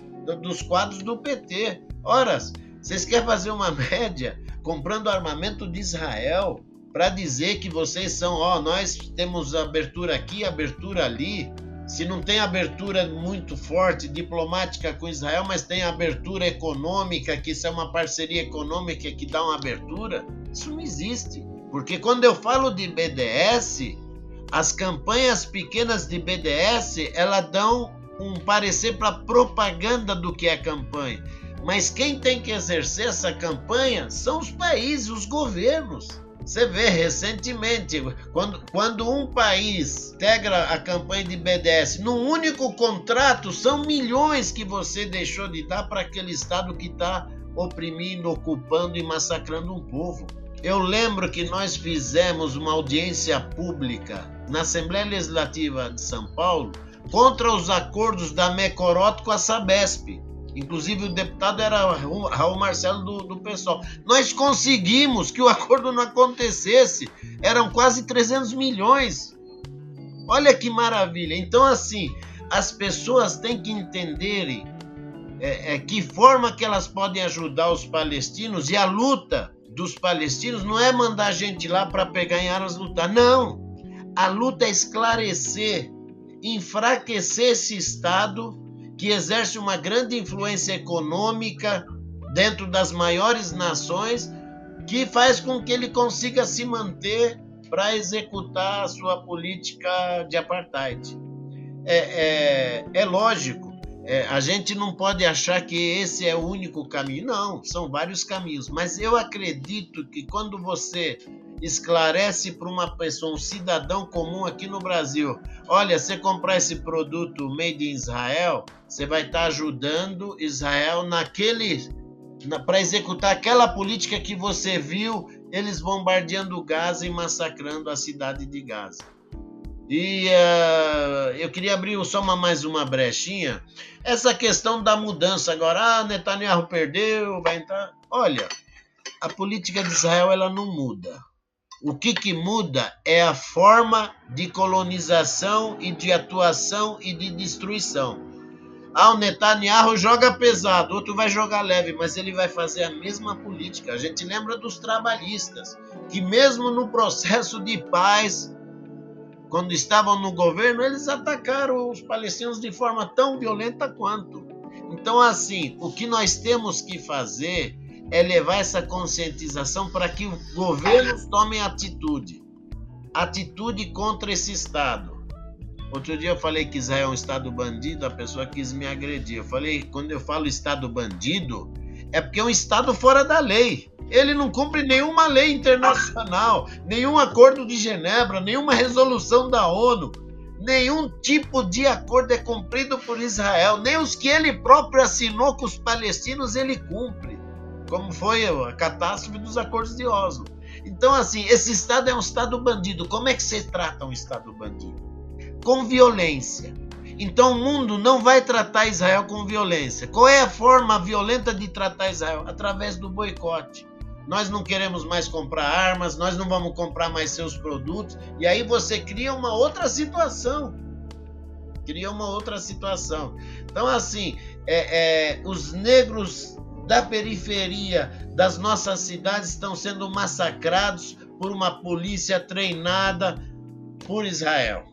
dos quadros do PT. Ora, vocês querem fazer uma média comprando armamento de Israel para dizer que vocês são, ó, nós temos abertura aqui, abertura ali. Se não tem abertura muito forte diplomática com Israel, mas tem abertura econômica, que isso é uma parceria econômica que dá uma abertura, isso não existe. Porque quando eu falo de BDS, as campanhas pequenas de BDS, elas dão um parecer para propaganda do que é campanha. Mas quem tem que exercer essa campanha são os países, os governos. Você vê recentemente, quando, quando um país integra a campanha de BDS num único contrato, são milhões que você deixou de dar para aquele Estado que está oprimindo, ocupando e massacrando um povo. Eu lembro que nós fizemos uma audiência pública na Assembleia Legislativa de São Paulo contra os acordos da Mecorot com a Sabesp. Inclusive o deputado era Raul Marcelo do, do PSOL. Nós conseguimos que o acordo não acontecesse. Eram quase 300 milhões. Olha que maravilha. Então, assim, as pessoas têm que entenderem é, é, que forma que elas podem ajudar os palestinos e a luta dos palestinos não é mandar gente lá para pegar em armas lutar. Não. A luta é esclarecer, enfraquecer esse Estado que exerce uma grande influência econômica dentro das maiores nações, que faz com que ele consiga se manter para executar a sua política de apartheid. É, é, é lógico, é, a gente não pode achar que esse é o único caminho, não, são vários caminhos, mas eu acredito que quando você esclarece para uma pessoa, um cidadão comum aqui no Brasil: olha, você comprar esse produto made in Israel, você vai estar tá ajudando Israel naquele. Na, para executar aquela política que você viu eles bombardeando Gaza e massacrando a cidade de Gaza. E uh, eu queria abrir só uma, mais uma brechinha. Essa questão da mudança agora, ah, Netanyahu perdeu, vai entrar. Olha, a política de Israel ela não muda. O que, que muda é a forma de colonização e de atuação e de destruição. Ah, o Netanyahu joga pesado, outro vai jogar leve, mas ele vai fazer a mesma política. A gente lembra dos trabalhistas, que mesmo no processo de paz, quando estavam no governo, eles atacaram os palestinos de forma tão violenta quanto. Então, assim, o que nós temos que fazer é levar essa conscientização para que os governos tomem atitude. Atitude contra esse Estado. Outro dia eu falei que Israel é um Estado bandido, a pessoa quis me agredir. Eu falei, quando eu falo Estado bandido, é porque é um Estado fora da lei. Ele não cumpre nenhuma lei internacional, nenhum acordo de Genebra, nenhuma resolução da ONU. Nenhum tipo de acordo é cumprido por Israel, nem os que ele próprio assinou com os palestinos ele cumpre como foi a catástrofe dos acordos de Oslo. Então, assim, esse Estado é um Estado bandido. Como é que você trata um Estado bandido? Com violência. Então, o mundo não vai tratar Israel com violência. Qual é a forma violenta de tratar Israel? Através do boicote. Nós não queremos mais comprar armas, nós não vamos comprar mais seus produtos. E aí você cria uma outra situação. Cria uma outra situação. Então, assim, é, é, os negros da periferia das nossas cidades estão sendo massacrados por uma polícia treinada por Israel,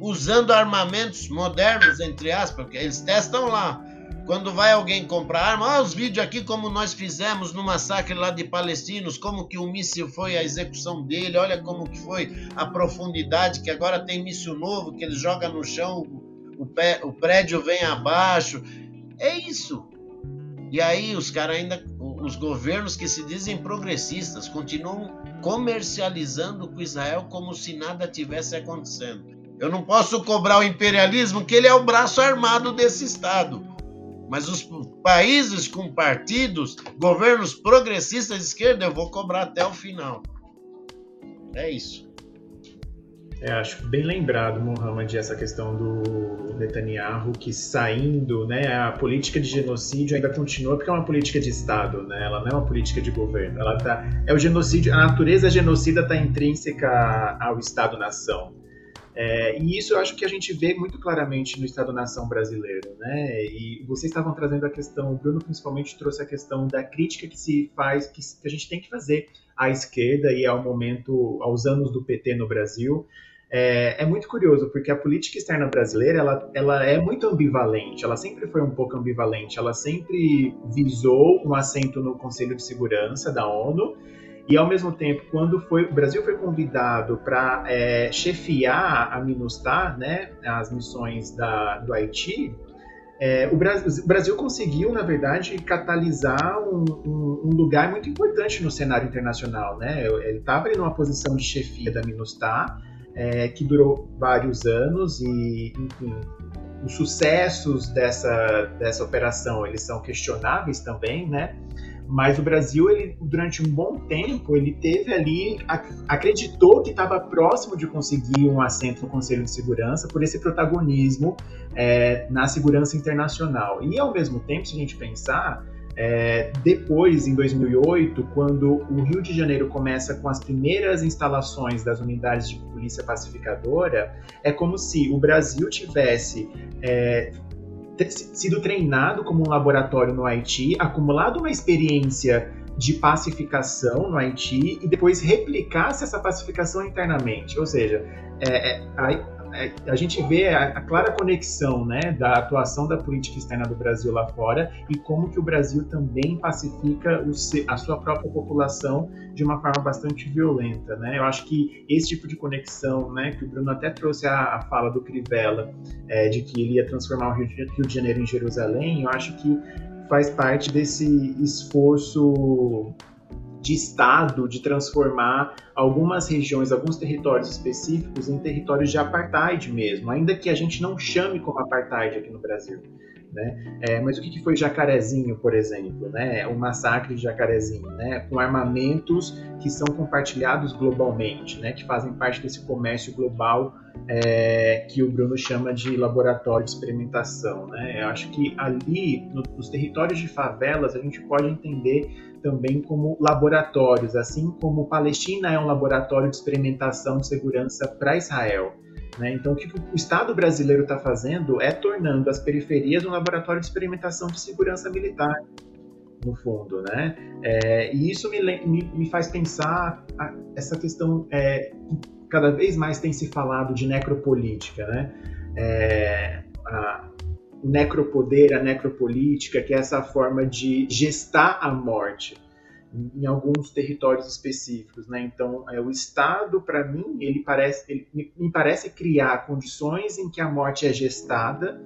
usando armamentos modernos, entre aspas, porque eles testam lá. Quando vai alguém comprar arma, olha os vídeos aqui como nós fizemos no massacre lá de palestinos, como que o míssil foi a execução dele, olha como que foi a profundidade, que agora tem míssil novo, que eles jogam no chão, o, pé, o prédio vem abaixo. É isso. E aí os caras ainda, os governos que se dizem progressistas, continuam comercializando com Israel como se nada tivesse acontecendo. Eu não posso cobrar o imperialismo, que ele é o braço armado desse Estado. Mas os países com partidos, governos progressistas de esquerda, eu vou cobrar até o final. É isso. É, acho bem lembrado, Mohamed, essa questão do Netanyahu que saindo, né, a política de genocídio ainda continua porque é uma política de Estado, né, ela não é uma política de governo, ela tá, é o genocídio, a natureza genocida está intrínseca ao Estado-nação. É, e isso eu acho que a gente vê muito claramente no Estado-nação brasileiro, né? E vocês estavam trazendo a questão, o Bruno principalmente trouxe a questão da crítica que se faz, que, que a gente tem que fazer à esquerda e ao momento, aos anos do PT no Brasil. É, é, muito curioso, porque a política externa brasileira ela, ela é muito ambivalente, ela sempre foi um pouco ambivalente, ela sempre visou um assento no Conselho de Segurança da ONU, e ao mesmo tempo, quando foi, o Brasil foi convidado para é, chefiar a MINUSTAH, né, as missões da, do Haiti, é, o, Brasil, o, Brasil, conseguiu, na verdade, catalisar um, um, um, lugar muito importante no cenário internacional. Né? Ele estava numa posição de chefia da MINUSTAH, é, que durou vários anos e, enfim, os sucessos dessa, dessa operação eles são questionáveis também, né? Mas o Brasil, ele, durante um bom tempo, ele teve ali, acreditou que estava próximo de conseguir um assento no Conselho de Segurança por esse protagonismo é, na segurança internacional. E, ao mesmo tempo, se a gente pensar, é, depois, em 2008, quando o Rio de Janeiro começa com as primeiras instalações das unidades de polícia pacificadora, é como se o Brasil tivesse é, sido treinado como um laboratório no Haiti, acumulado uma experiência de pacificação no Haiti e depois replicasse essa pacificação internamente. Ou seja, é, é, é, a gente vê a, a, clara conexão né, da atuação da política externa do Brasil lá fora e como que o Brasil também pacifica o, a sua própria população de uma forma bastante violenta. Né? Eu acho que esse tipo de conexão, né, que o Bruno até trouxe a, a fala do Crivella, é, de que ele ia transformar o Rio de, Rio de Janeiro em Jerusalém, eu acho que faz parte desse esforço de Estado de transformar algumas regiões, alguns territórios específicos em territórios de apartheid mesmo, ainda que a gente não chame como apartheid aqui no Brasil. Né? É, mas o que, foi Jacarezinho, por exemplo? Né? O massacre de Jacarezinho, né? com armamentos que são compartilhados globalmente, né? que fazem parte desse comércio global é, que o Bruno chama de laboratório de experimentação. Né? Eu acho que ali, no, nos territórios de favelas, a gente pode entender também como laboratórios, assim como Palestina é um laboratório de experimentação de segurança para Israel. Né? Então, o que o Estado brasileiro está fazendo é tornando as periferias um laboratório de experimentação de segurança militar, no fundo. Né? É, e isso me, me, me, faz pensar a, essa questão é, cada vez mais tem se falado de necropolítica. Né? É, a, necropoder, a necropolítica, que é essa forma de gestar a morte em alguns territórios específicos, né? Então, é, o Estado, para mim, ele parece, ele me parece criar condições em que a morte é gestada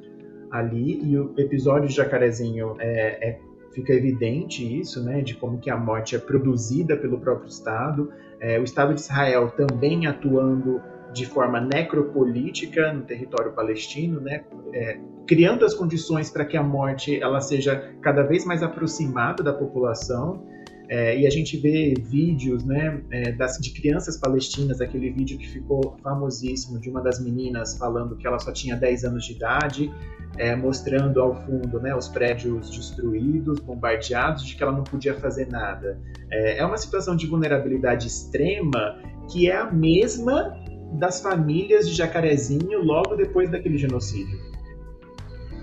ali e o episódio de Jacarezinho é, é fica evidente isso, né? De como que a morte é produzida pelo próprio Estado, é, o Estado de Israel também atuando de forma necropolítica no território palestino, né? É, criando as condições para que a morte ela seja cada vez mais aproximada da população é, e a gente vê vídeos né, é, das, de crianças palestinas, aquele vídeo que ficou famosíssimo de uma das meninas falando que ela só tinha 10 anos de idade, é, mostrando ao fundo né, os prédios destruídos, bombardeados, de que ela não podia fazer nada. É, é uma situação de vulnerabilidade extrema que é a mesma das famílias de Jacarezinho logo depois daquele genocídio.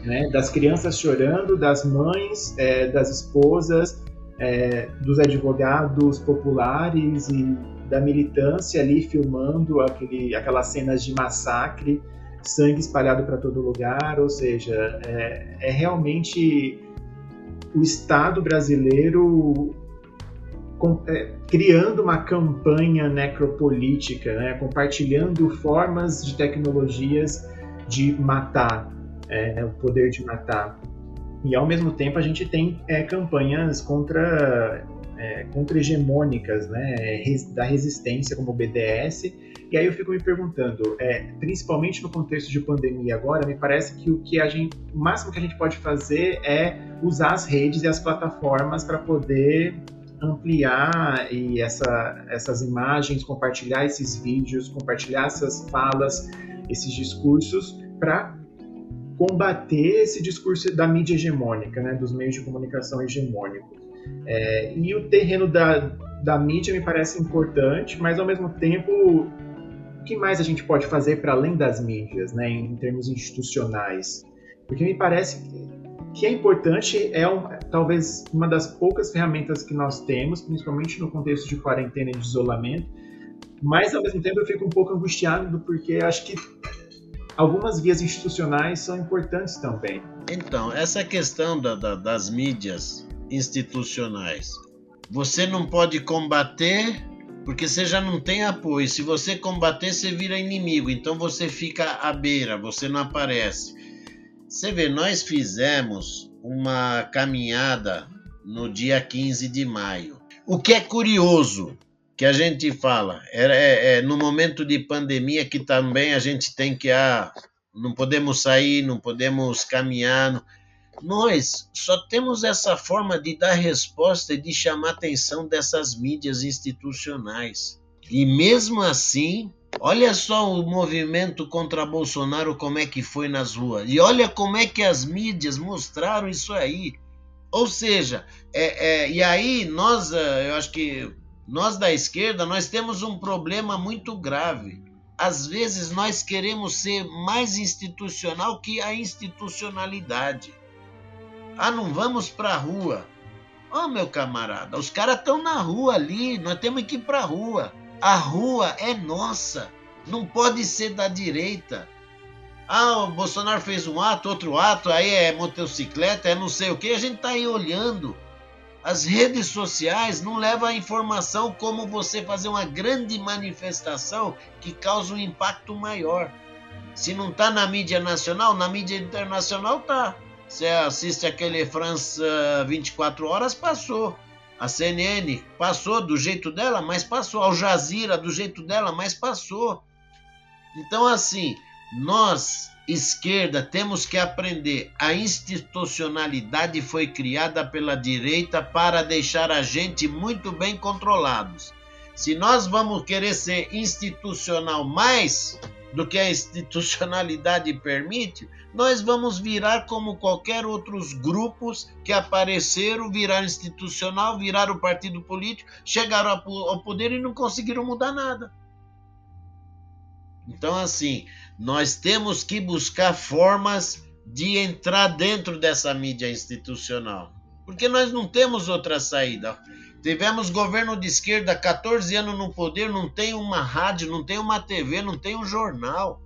Né, das crianças chorando, das mães, é, das esposas, é, dos advogados populares e da militância ali filmando aquele, aquelas cenas de massacre, sangue espalhado para todo lugar, ou seja, é, é realmente o Estado brasileiro é, criando uma campanha necropolítica, né, compartilhando formas de tecnologias de matar, é, o poder de matar. E ao mesmo tempo a gente tem é, campanhas contra é, contra-hegemônicas, né, da resistência como o BDS. E aí eu fico me perguntando, é, principalmente no contexto de pandemia agora, me parece que o que a gente, o máximo que a gente pode fazer é usar as redes e as plataformas para poder ampliar e essa, essas imagens, compartilhar esses vídeos, compartilhar essas falas, esses discursos para combater esse discurso da mídia hegemônica, né, dos meios de comunicação hegemônicos. É, e o terreno da, da mídia me parece importante, mas ao mesmo tempo, o que mais a gente pode fazer para além das mídias, né, em termos institucionais? Porque me parece que é importante, é um, talvez uma das poucas ferramentas que nós temos, principalmente no contexto de quarentena e de isolamento, mas ao mesmo tempo eu fico um pouco angustiado porque acho que algumas vias institucionais são importantes também. Então, essa questão da, da, das mídias institucionais, você não pode combater porque você já não tem apoio. Se você combater, você vira inimigo. Então você fica à beira, você não aparece. Você vê, nós fizemos uma caminhada no dia 15 de maio. O que é curioso, que a gente fala. É, é, é, no momento de pandemia que também a gente tem que ah, não podemos sair, não podemos caminhar. Nós só temos essa forma de dar resposta e de chamar atenção dessas mídias institucionais. E mesmo assim, olha só o movimento contra Bolsonaro como é que foi nas ruas. E olha como é que as mídias mostraram isso aí. Ou seja, é, é, e aí nós, eh, eu acho que nós da esquerda, nós temos um problema muito grave. Às vezes nós queremos ser mais institucional que a institucionalidade. Ah, não vamos para a rua. Ó, oh, meu camarada, os caras estão na rua ali, nós temos que ir para a rua. A rua é nossa, não pode ser da direita. Ah, o Bolsonaro fez um ato, outro ato, aí é motocicleta, é não sei o que, a gente tá aí olhando. As redes sociais não levam a informação como você fazer uma grande manifestação que causa um impacto maior. Se não está na mídia nacional, na mídia internacional tá. Você assiste aquele França 24 horas, passou. A CNN passou do jeito dela, mas passou. Al Jazeera do jeito dela, mas passou. Então, assim, nós esquerda temos que aprender. A institucionalidade foi criada pela direita para deixar a gente muito bem controlados. Se nós vamos querer ser institucional mais do que a institucionalidade permite, nós vamos virar como qualquer outros grupos que apareceram, virar institucional, virar o partido político, chegaram ao poder e não conseguiram mudar nada. Então, assim, nós temos que buscar formas de entrar dentro dessa mídia institucional, porque nós não temos outra saída. Tivemos governo de esquerda 14 anos no poder, não tem uma rádio, não tem uma TV, não tem um jornal.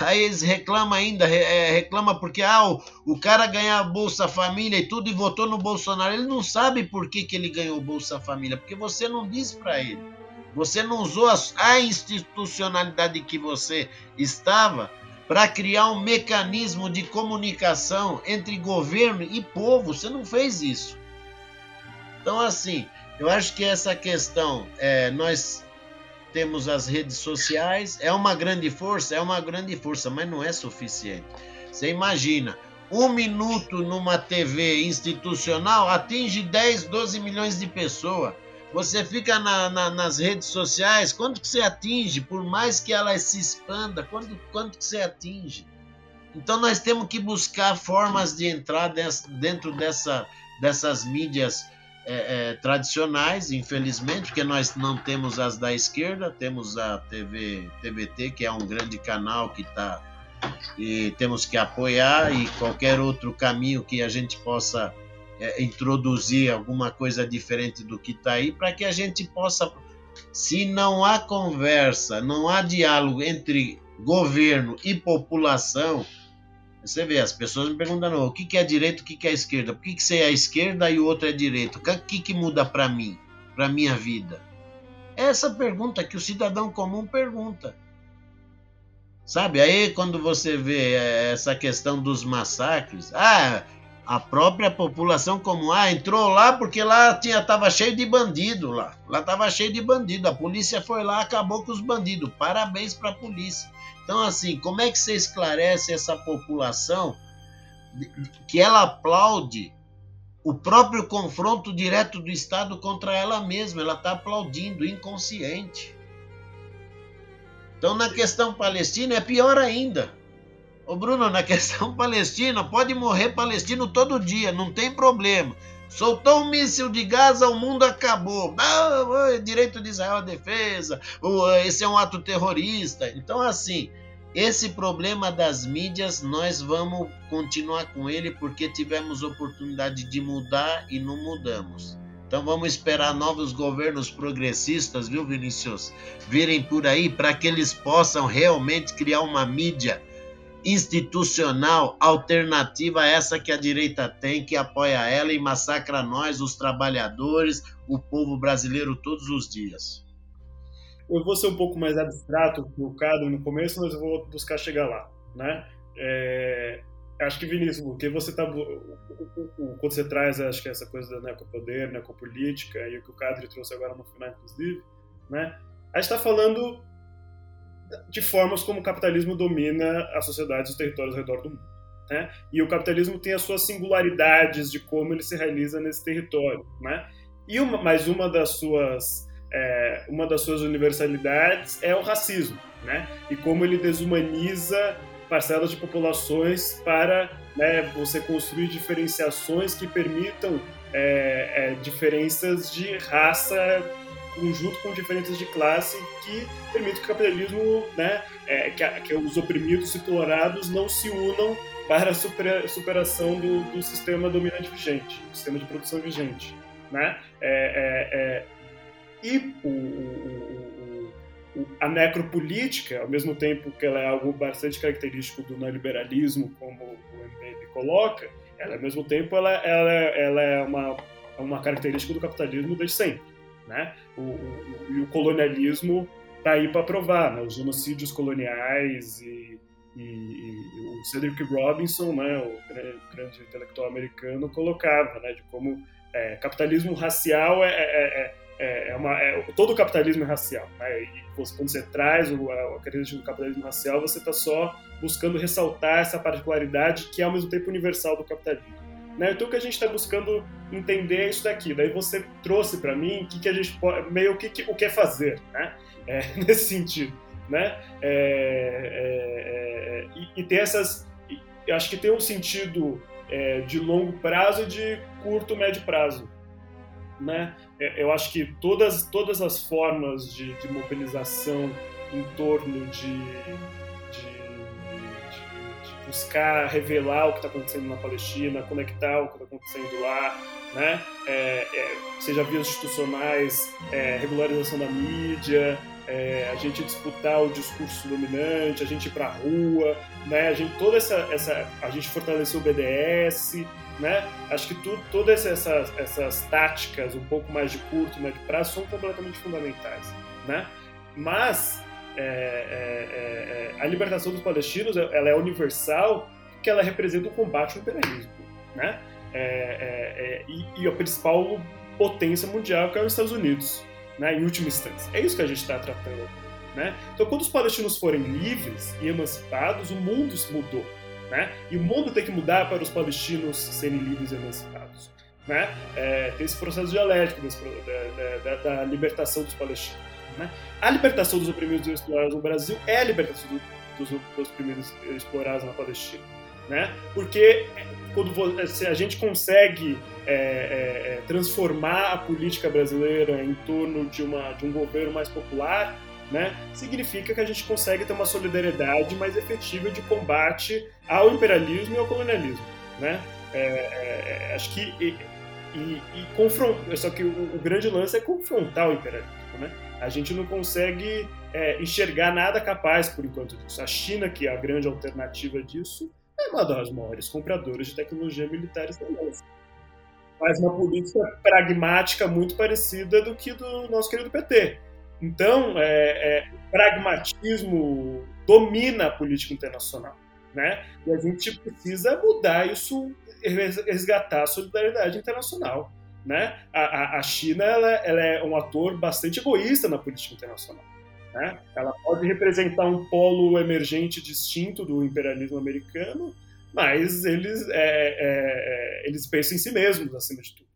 Aí eles reclamam ainda, é, reclama porque ah, o, o cara ganha Bolsa Família e tudo e votou no Bolsonaro. Ele não sabe por que, que ele ganhou Bolsa Família, porque você não disse para ele. Você não usou a institucionalidade que você estava para criar um mecanismo de comunicação entre governo e povo. Você não fez isso. Então, assim, eu acho que essa questão, é, nós temos as redes sociais, é uma grande força, é uma grande força, mas não é suficiente. Você imagina, um minuto numa TV institucional atinge 10, 12 milhões de pessoas. Você fica na, na, nas redes sociais, quanto que você atinge? Por mais que ela se expanda, quanto, quanto que você atinge? Então nós temos que buscar formas de entrar dessa, dentro dessa, dessas mídias é, é, tradicionais, infelizmente, porque nós não temos as da esquerda, temos a TV TVT, que é um grande canal que está e temos que apoiar e qualquer outro caminho que a gente possa é, introduzir alguma coisa diferente do que está aí, para que a gente possa, se não há conversa, não há diálogo entre governo e população, você vê, as pessoas me perguntam, o que, que é direita, o que, que é esquerda? Por que, que você é esquerda e o outro é direito? O que, que muda para mim, para minha vida? Essa pergunta que o cidadão comum pergunta. Sabe, aí quando você vê é, essa questão dos massacres, ah, a própria população comum ah, entrou lá porque lá tinha tava cheio de bandido lá. Lá tava cheio de bandido. A polícia foi lá, acabou com os bandidos. Parabéns para a polícia. Então assim, como é que você esclarece essa população que ela aplaude o próprio confronto direto do Estado contra ela mesma. Ela está aplaudindo, inconsciente. Então, na questão palestina, é pior ainda. Ô Bruno, na questão palestina, pode morrer palestino todo dia, não tem problema. Soltou um míssil de Gaza, o mundo acabou. Ah, direito de Israel à defesa, esse é um ato terrorista. Então, assim, esse problema das mídias, nós vamos continuar com ele porque tivemos oportunidade de mudar e não mudamos. Então vamos esperar novos governos progressistas, viu, Vinícius, virem por aí para que eles possam realmente criar uma mídia institucional alternativa a essa que a direita tem, que apoia ela e massacra nós, os trabalhadores, o povo brasileiro todos os dias. Eu vou ser um pouco mais abstrato que o Cado no começo, mas eu vou buscar chegar lá, né? É, acho que Vinícius, o que você tá quando você traz, acho que essa coisa do necopoder, necopolítica e o que o Cadre trouxe agora no final, inclusive, né? A gente está falando de formas como o capitalismo domina as sociedades e os territórios ao redor do mundo. Né? E o capitalismo tem as suas singularidades de como ele se realiza nesse território. Né? E uma, mais uma das suas é, uma das suas universalidades é o racismo, né? E como ele desumaniza parcelas de populações para né, você construir diferenciações que permitam é, é, diferenças de raça conjunto com diferenças de classe que permite que o capitalismo, né, é, que, que, os oprimidos e explorados não se unam para a super, superação do, do, sistema dominante vigente, do sistema de produção vigente, né? É, é, é e o, o, o, a necropolítica, ao mesmo tempo que ela é algo bastante característico do neoliberalismo, como o MBL coloca, ela, ao mesmo tempo ela, ela, ela é uma, uma característica do capitalismo desde sempre né? O, o, e o colonialismo está aí para provar, né? Os genocídios coloniais e, e, e, o Cedric Robinson, né? O grande, grande intelectual americano colocava, né? De como é, capitalismo racial é, é, é, é uma, é, todo o capitalismo é racial, né? E quando você traz o, a característica do capitalismo racial, você está só buscando ressaltar essa particularidade que é ao mesmo tempo universal do capitalismo. Né? Então, o que a gente está buscando entender isso daqui. Daí você trouxe para mim o que, que a gente pode, meio o que, que o que fazer, né? É, nesse sentido, né? É, é, é e, e ter essas, acho que tem um sentido é, de longo prazo e de curto, médio prazo, né? É, eu acho que todas todas as formas de, de mobilização em torno de buscar revelar o que está acontecendo na Palestina, conectar o que está acontecendo lá, né? É, é, seja vias institucionais, é, regularização da mídia, é, a gente disputar o discurso dominante, a gente ir para a rua, né? A gente toda essa, essa a gente fortalecer o BDS, né? Acho que tudo, todas essas, essas táticas um pouco mais de curto, médio prazo são completamente fundamentais, né? Mas é, é, é, a libertação dos palestinos ela é universal porque ela representa o combate ao imperialismo, né? É, é, e, e, a principal potência mundial que é os Estados Unidos, né? Em última instância, é isso que a gente está tratando, né? Então, quando os palestinos forem livres e emancipados, o mundo mudou, né? E o mundo tem que mudar para os palestinos serem livres e emancipados, né? É, tem esse processo dialético desse, da, da, da libertação dos palestinos. Né? A libertação dos oprimidos e explorados no Brasil é a libertação do, dos, dos oprimidos e explorados na Palestina. Né? Porque quando se a gente consegue é, é, transformar a política brasileira em torno de, uma, de um governo mais popular, né, significa que a gente consegue ter uma solidariedade mais efetiva de combate ao imperialismo e ao colonialismo. Né? É acho que e, e, e confrontar, só que o, o, grande lance é confrontar o imperialismo. Né? A gente não consegue é, enxergar nada capaz por enquanto disso. A China, que é a grande alternativa disso, é uma das maiores compradoras de tecnologia militar da Faz uma política pragmática muito parecida do que do nosso querido PT. Então, é, é, pragmatismo domina a política internacional. Né? E a gente precisa mudar isso, resgatar a solidariedade internacional. Né? A, a China ela, ela, é um ator bastante egoísta na política internacional. Né? Ela pode representar um polo emergente distinto do imperialismo americano, mas eles, é, é, é, eles pensam em si mesmos acima de tudo.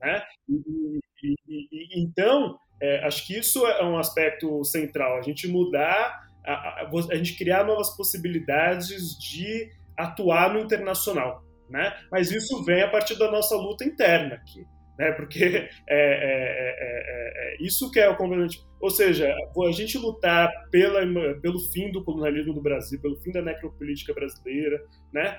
Né? E, e, e, então, é, acho que isso é um aspecto central, a gente mudar, a, a, a gente criar novas possibilidades de atuar no internacional. Né? Mas isso vem a partir da nossa luta interna aqui né? Porque é, é, é, é, isso que é o complemento. Ou seja, a gente lutar pela, pelo fim do colonialismo do Brasil, pelo fim da necropolítica brasileira, né?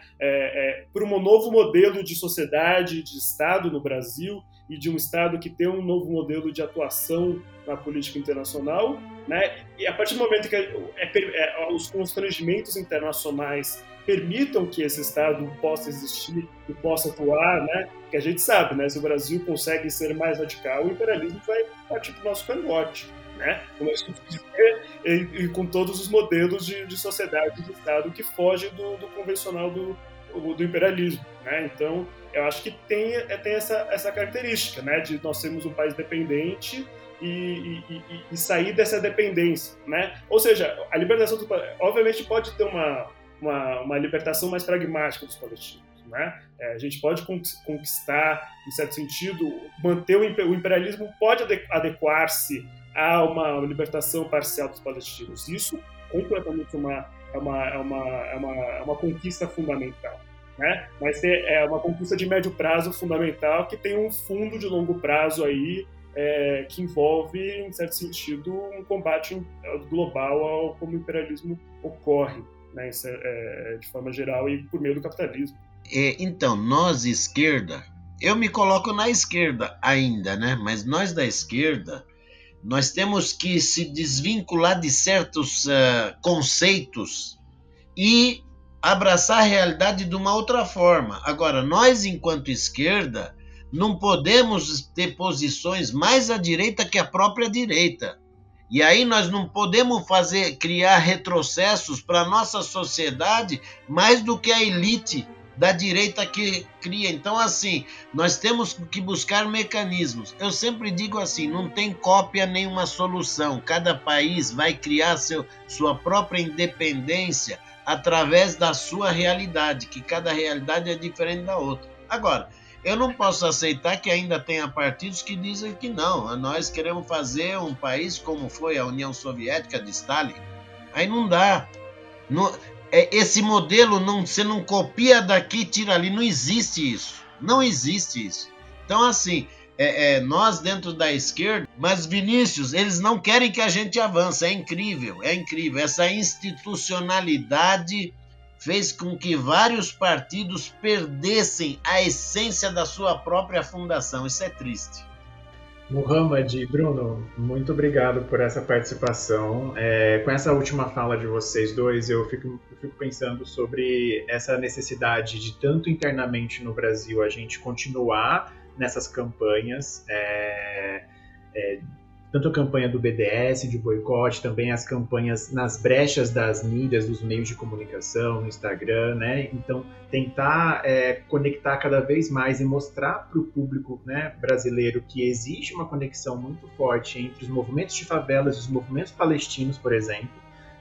por um novo modelo de sociedade, de Estado no Brasil e de um Estado que tem um novo modelo de atuação na política internacional, né? E a partir do momento que é, é, os constrangimentos internacionais permitam que esse Estado possa existir e possa atuar, né? Que a gente sabe, né? Se o Brasil consegue ser mais radical, o imperialismo vai partir para o nosso cangote, né? E, e, com todos os modelos de, de sociedade de Estado que fogem do, do convencional do, do imperialismo, né? Então, eu acho que tem, é, tem essa, essa característica, né? De nós sermos um país dependente e, e, e, sair dessa dependência, né? Ou seja, a libertação do obviamente pode ter uma uma, uma libertação mais pragmática dos palestinos. Né? É, a gente pode conquistar, em certo sentido, manter o, o imperialismo pode adequar-se a uma libertação parcial dos palestinos. Isso completamente uma, é uma, é uma, é uma, é uma conquista fundamental. Né? Mas é uma conquista de médio prazo fundamental que tem um fundo de longo prazo aí é, que envolve, em certo sentido, um combate global ao como o imperialismo ocorre né, é, de forma geral e por meio do capitalismo. É, então, nós esquerda, eu me coloco na esquerda ainda, né? Mas nós da esquerda, nós temos que se desvincular de certos uh, conceitos e abraçar a realidade de uma outra forma. Agora, nós, enquanto esquerda, não podemos ter posições mais à direita que a própria direita. E aí nós não podemos fazer criar retrocessos para nossa sociedade mais do que a elite da direita que cria. Então, assim, nós temos que buscar mecanismos. Eu sempre digo assim: não tem cópia nenhuma solução. Cada país vai criar seu, sua própria independência através da sua realidade, que cada realidade é diferente da outra. Agora, eu não posso aceitar que ainda tenha partidos que dizem que não, nós queremos fazer um país como foi a União Soviética de Stalin. Aí não dá. Não, é, esse modelo não, você não copia daqui tira ali. Não existe isso. Não existe isso. Então, assim, é, é, nós dentro da esquerda, mas Vinícius, eles não querem que a gente avance. É incrível, é incrível. Essa institucionalidade fez com que vários partidos perdessem a essência da sua própria fundação. Isso é triste. Muhammad, Bruno, muito obrigado por essa participação. É, com essa última fala de vocês dois, eu fico, eu fico, pensando sobre essa necessidade de, tanto internamente no Brasil, a gente continuar nessas campanhas. É, é, tanto a campanha do BDS de boicote, também as campanhas nas brechas das mídias, dos meios de comunicação, no Instagram, né? Então, tentar é, conectar cada vez mais e mostrar para o público né, brasileiro que existe uma conexão muito forte entre os movimentos de favelas e os movimentos palestinos, por exemplo,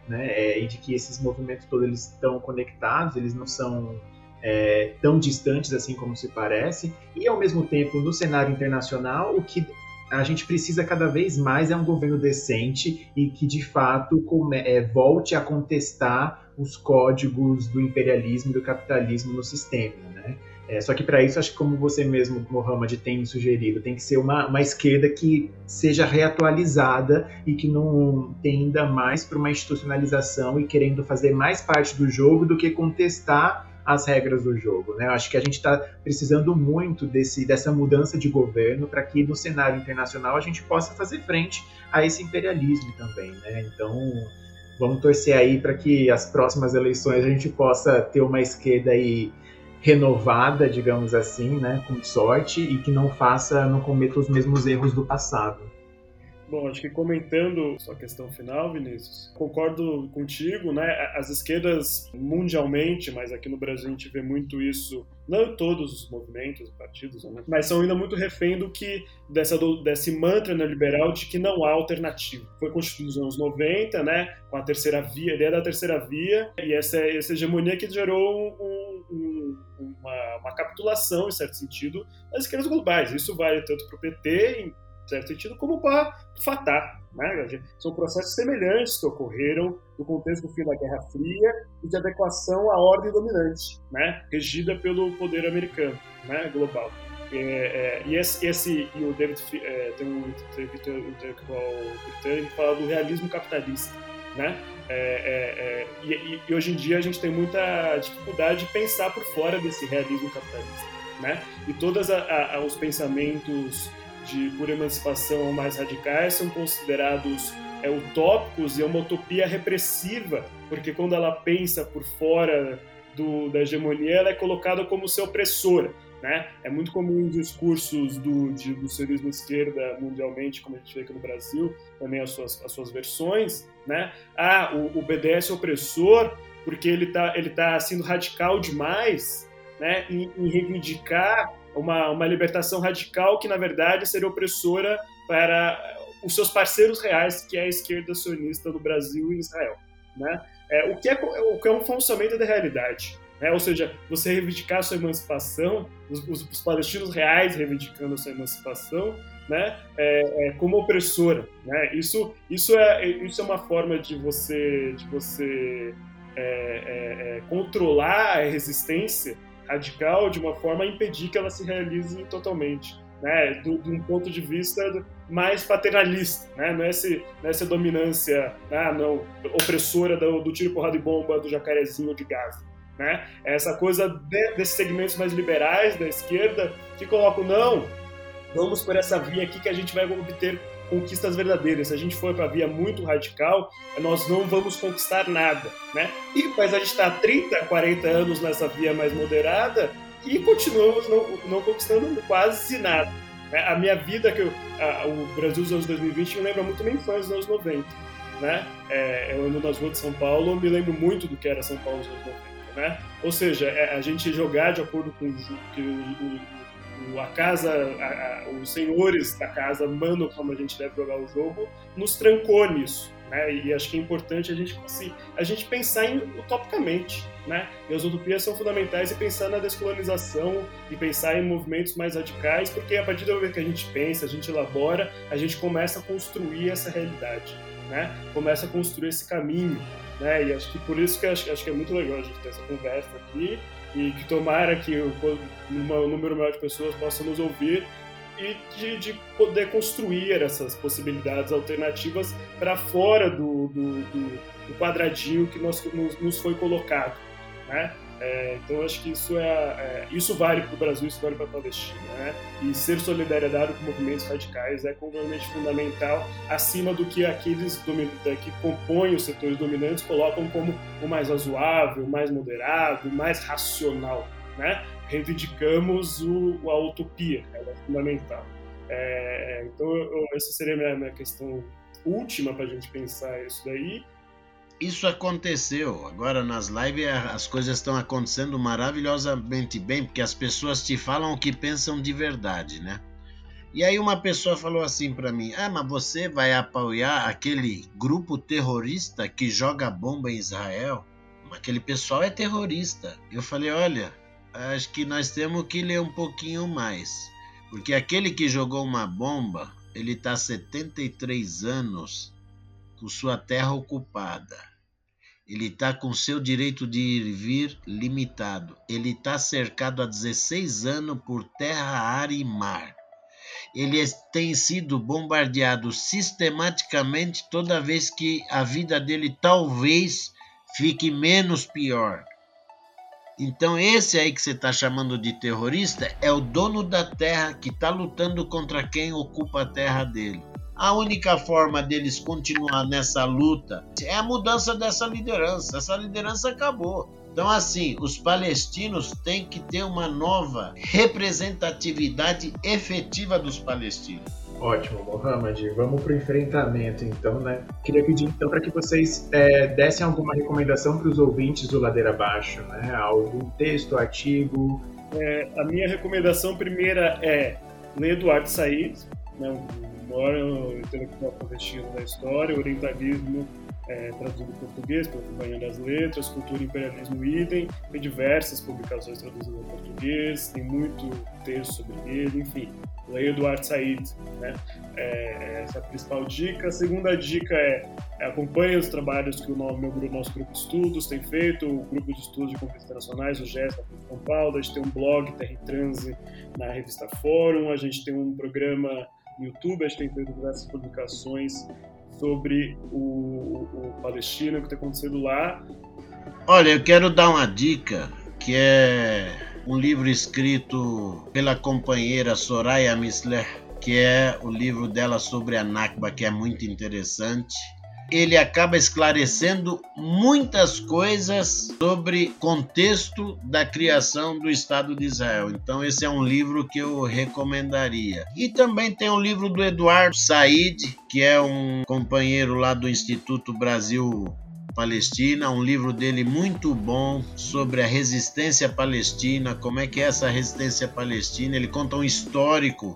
né? É, e de que esses movimentos todos eles estão conectados, eles não são é, tão distantes assim como se parece, e ao mesmo tempo no cenário internacional o que a gente precisa cada vez mais é um governo decente e que de fato come, é, volte a contestar os códigos do imperialismo e do capitalismo no sistema, né? É, só que para isso, acho que como você mesmo, Mohamed, tem sugerido, tem que ser uma, uma esquerda que seja reatualizada e que não tenda mais para uma institucionalização e querendo fazer mais parte do jogo do que contestar as regras do jogo. Né? Eu acho que a gente está precisando muito desse, dessa mudança de governo para que no cenário internacional a gente possa fazer frente a esse imperialismo também. Né? Então, vamos torcer aí para que as próximas eleições a gente possa ter uma esquerda aí renovada, digamos assim, né, com sorte e que não faça, não cometa os mesmos erros do passado. Bom, acho que comentando sua questão final, Vinícius, concordo contigo, né? As esquerdas mundialmente, mas aqui no Brasil a gente vê muito isso, não em todos os movimentos, partidos, né? mas são ainda muito refém do que dessa desse mantra neoliberal de que não há alternativa. Foi constituído nos anos 90, né? Com a terceira via, a ideia da terceira via e essa, essa hegemonia que gerou um, um, uma, uma capitulação, em certo sentido, das esquerdas globais. Isso vale tanto para o PT certo sentido, como para Fatah. Né? São processos semelhantes que ocorreram no contexto do fim da Guerra Fria e de adequação à ordem dominante, né? regida pelo poder americano né? global. É, é, e, esse, esse, e o David é, tem um intelectual britânico que fala do realismo capitalista. Né? É, é, é, e, e, hoje em dia a gente tem muita dificuldade de pensar por fora desse realismo capitalista. Né? E todos os pensamentos de por emancipação mais radicais são considerados é, utópicos e é uma utopia repressiva, porque quando ela pensa por fora do, da hegemonia, ela é colocada como seu opressora. Né? É muito comum em discursos do, de, do socialismo esquerda mundialmente, como a gente vê aqui no Brasil, também as suas, as suas versões. Né? Ah, o, o BDS é opressor porque ele está ele tá sendo radical demais né? em, em reivindicar uma, uma libertação radical que, na verdade, seria opressora para os seus parceiros reais, que é a esquerda sionista no Brasil e Israel. Né? É, o, que é, o que é um funcionamento da realidade. Né? Ou seja, você reivindicar a sua emancipação, os, os, os palestinos reais reivindicando a sua emancipação, né? É, é, como opressora. Né? Isso, isso, é, isso é uma forma de você, de você é, é, é controlar a resistência radical de uma forma a impedir que ela se realize totalmente. Né, de um ponto de vista mais paternalista, né? não, é esse, é essa dominância ah, não, opressora do, do tiro, porrada e bomba do jacarezinho de Gaza. Né? É essa coisa de, desses segmentos mais liberais da esquerda que colocam, não, vamos por essa via aqui que a gente vai obter conquistas verdadeiras. Se a gente for para a via muito radical, nós não vamos conquistar nada, né? E mas a gente está 30, 40 anos nessa via mais moderada e continuamos não, não conquistando quase nada. Né? A minha vida, que eu, a, o Brasil dos anos 2020 me lembra muito minha infância dos anos 90. Né? É, eu ando nas ruas de São Paulo, me lembro muito do que era São Paulo nos anos 90. Né? Ou seja, é, a gente jogar de acordo com o que o, a casa, a, a, os senhores da casa mandam como a gente deve jogar o jogo, nos trancou nisso. Né? E acho que é importante a gente, assim, a gente pensar em, utopicamente. Né? E as utopias são fundamentais e pensar na descolonização e pensar em movimentos mais radicais, porque a partir do momento que a gente pensa, a gente elabora, a gente começa a construir essa realidade, né? começa a construir esse caminho. Né? E acho que por isso que acho, acho que é muito legal a gente ter essa conversa aqui e que tomara que um número maior de pessoas possa nos ouvir e de, de poder construir essas possibilidades alternativas para fora do, do, do, do, quadradinho que nós, nos, nos foi colocado, né? É, então acho que isso é, é isso vale para o Brasil, isso vale para a Palestina, né? E ser solidariedade com movimentos radicais é completamente fundamental, acima do que aqueles que compõem os setores dominantes colocam como o mais razoável, o mais moderado, o mais racional, né? Reivindicamos o, a utopia, ela é fundamental. É, então eu, essa seria a minha, minha questão última para a gente pensar isso daí isso aconteceu. Agora nas lives as coisas estão acontecendo maravilhosamente bem, porque as pessoas te falam o que pensam de verdade, né? E aí uma pessoa falou assim para mim: "Ah, mas você vai apoiar aquele grupo terrorista que joga bomba em Israel? Aquele pessoal é terrorista". Eu falei: "Olha, acho que nós temos que ler um pouquinho mais, porque aquele que jogou uma bomba, ele está 73 anos com sua terra ocupada. Ele está com seu direito de ir e vir limitado. Ele está cercado há 16 anos por terra, ar e mar. Ele tem sido bombardeado sistematicamente toda vez que a vida dele talvez fique menos pior. Então, esse aí que você está chamando de terrorista é o dono da terra que está lutando contra quem ocupa a terra dele. A única forma deles continuar nessa luta é a mudança dessa liderança. Essa liderança acabou. Então, assim, os palestinos têm que ter uma nova representatividade efetiva dos palestinos. Ótimo, Mohamed. Vamos para o enfrentamento, então, né? Queria pedir, então, para que vocês é, dessem alguma recomendação para os ouvintes do Ladeira Abaixo, né? Algum texto, artigo. É, a minha recomendação primeira é ler Eduardo Said, né, o maior intelectual palestino da história, orientalismo é, traduzido em português pela Companhia das Letras, Cultura e Imperialismo Idem, tem diversas publicações traduzidas em português, tem muito texto sobre ele, enfim. Leia Eduardo Said, né? É, essa é a principal dica. A segunda dica é, é acompanhe os trabalhos que o meu grupo, nosso grupo de estudos tem feito, o grupo de estudos de conflitos internacionais, o GES, da São Paulo, a gente tem um blog, Terra Transe, na revista Fórum, a gente tem um programa YouTube, a gente tem feito diversas publicações sobre o, o, o Palestina, o que está acontecendo lá. Olha, eu quero dar uma dica que é um livro escrito pela companheira Soraya Misler, que é o livro dela sobre a Nakba, que é muito interessante. Ele acaba esclarecendo muitas coisas sobre contexto da criação do Estado de Israel. Então esse é um livro que eu recomendaria. E também tem um livro do Eduardo Said, que é um companheiro lá do Instituto Brasil Palestina, um livro dele muito bom sobre a resistência palestina, como é que é essa resistência palestina. Ele conta um histórico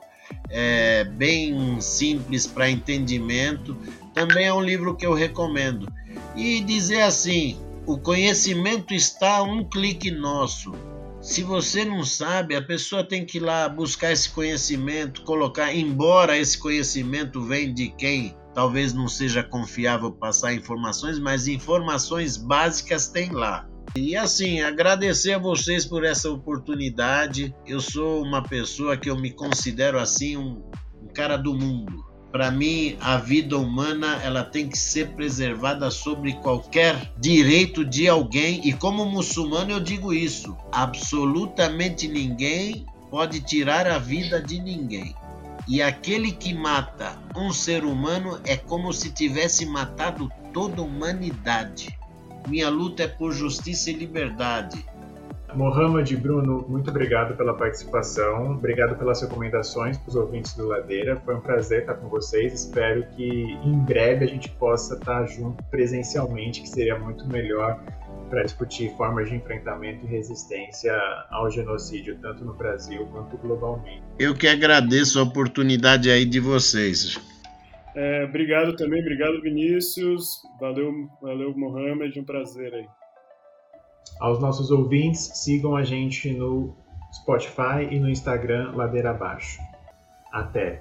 é, bem simples para entendimento. Também é um livro que eu recomendo. E dizer assim: o conhecimento está a um clique nosso. Se você não sabe, a pessoa tem que ir lá buscar esse conhecimento, colocar, embora esse conhecimento venha de quem talvez não seja confiável passar informações, mas informações básicas tem lá. E assim, agradecer a vocês por essa oportunidade. Eu sou uma pessoa que eu me considero assim um, um cara do mundo. Para mim, a vida humana ela tem que ser preservada sobre qualquer direito de alguém. E como muçulmano eu digo isso: absolutamente ninguém pode tirar a vida de ninguém. E aquele que mata um ser humano é como se tivesse matado toda a humanidade. Minha luta é por justiça e liberdade. Mohamed Bruno, muito obrigado pela participação, obrigado pelas recomendações para os ouvintes do Ladeira. Foi um prazer estar com vocês. Espero que em breve a gente possa estar junto presencialmente, que seria muito melhor para discutir formas de enfrentamento e resistência ao genocídio, tanto no Brasil quanto globalmente. Eu que agradeço a oportunidade aí de vocês. É, obrigado também, obrigado Vinícius, valeu, valeu Mohamed, um prazer aí. Aos nossos ouvintes, sigam a gente no Spotify e no Instagram Ladeira Abaixo. Até!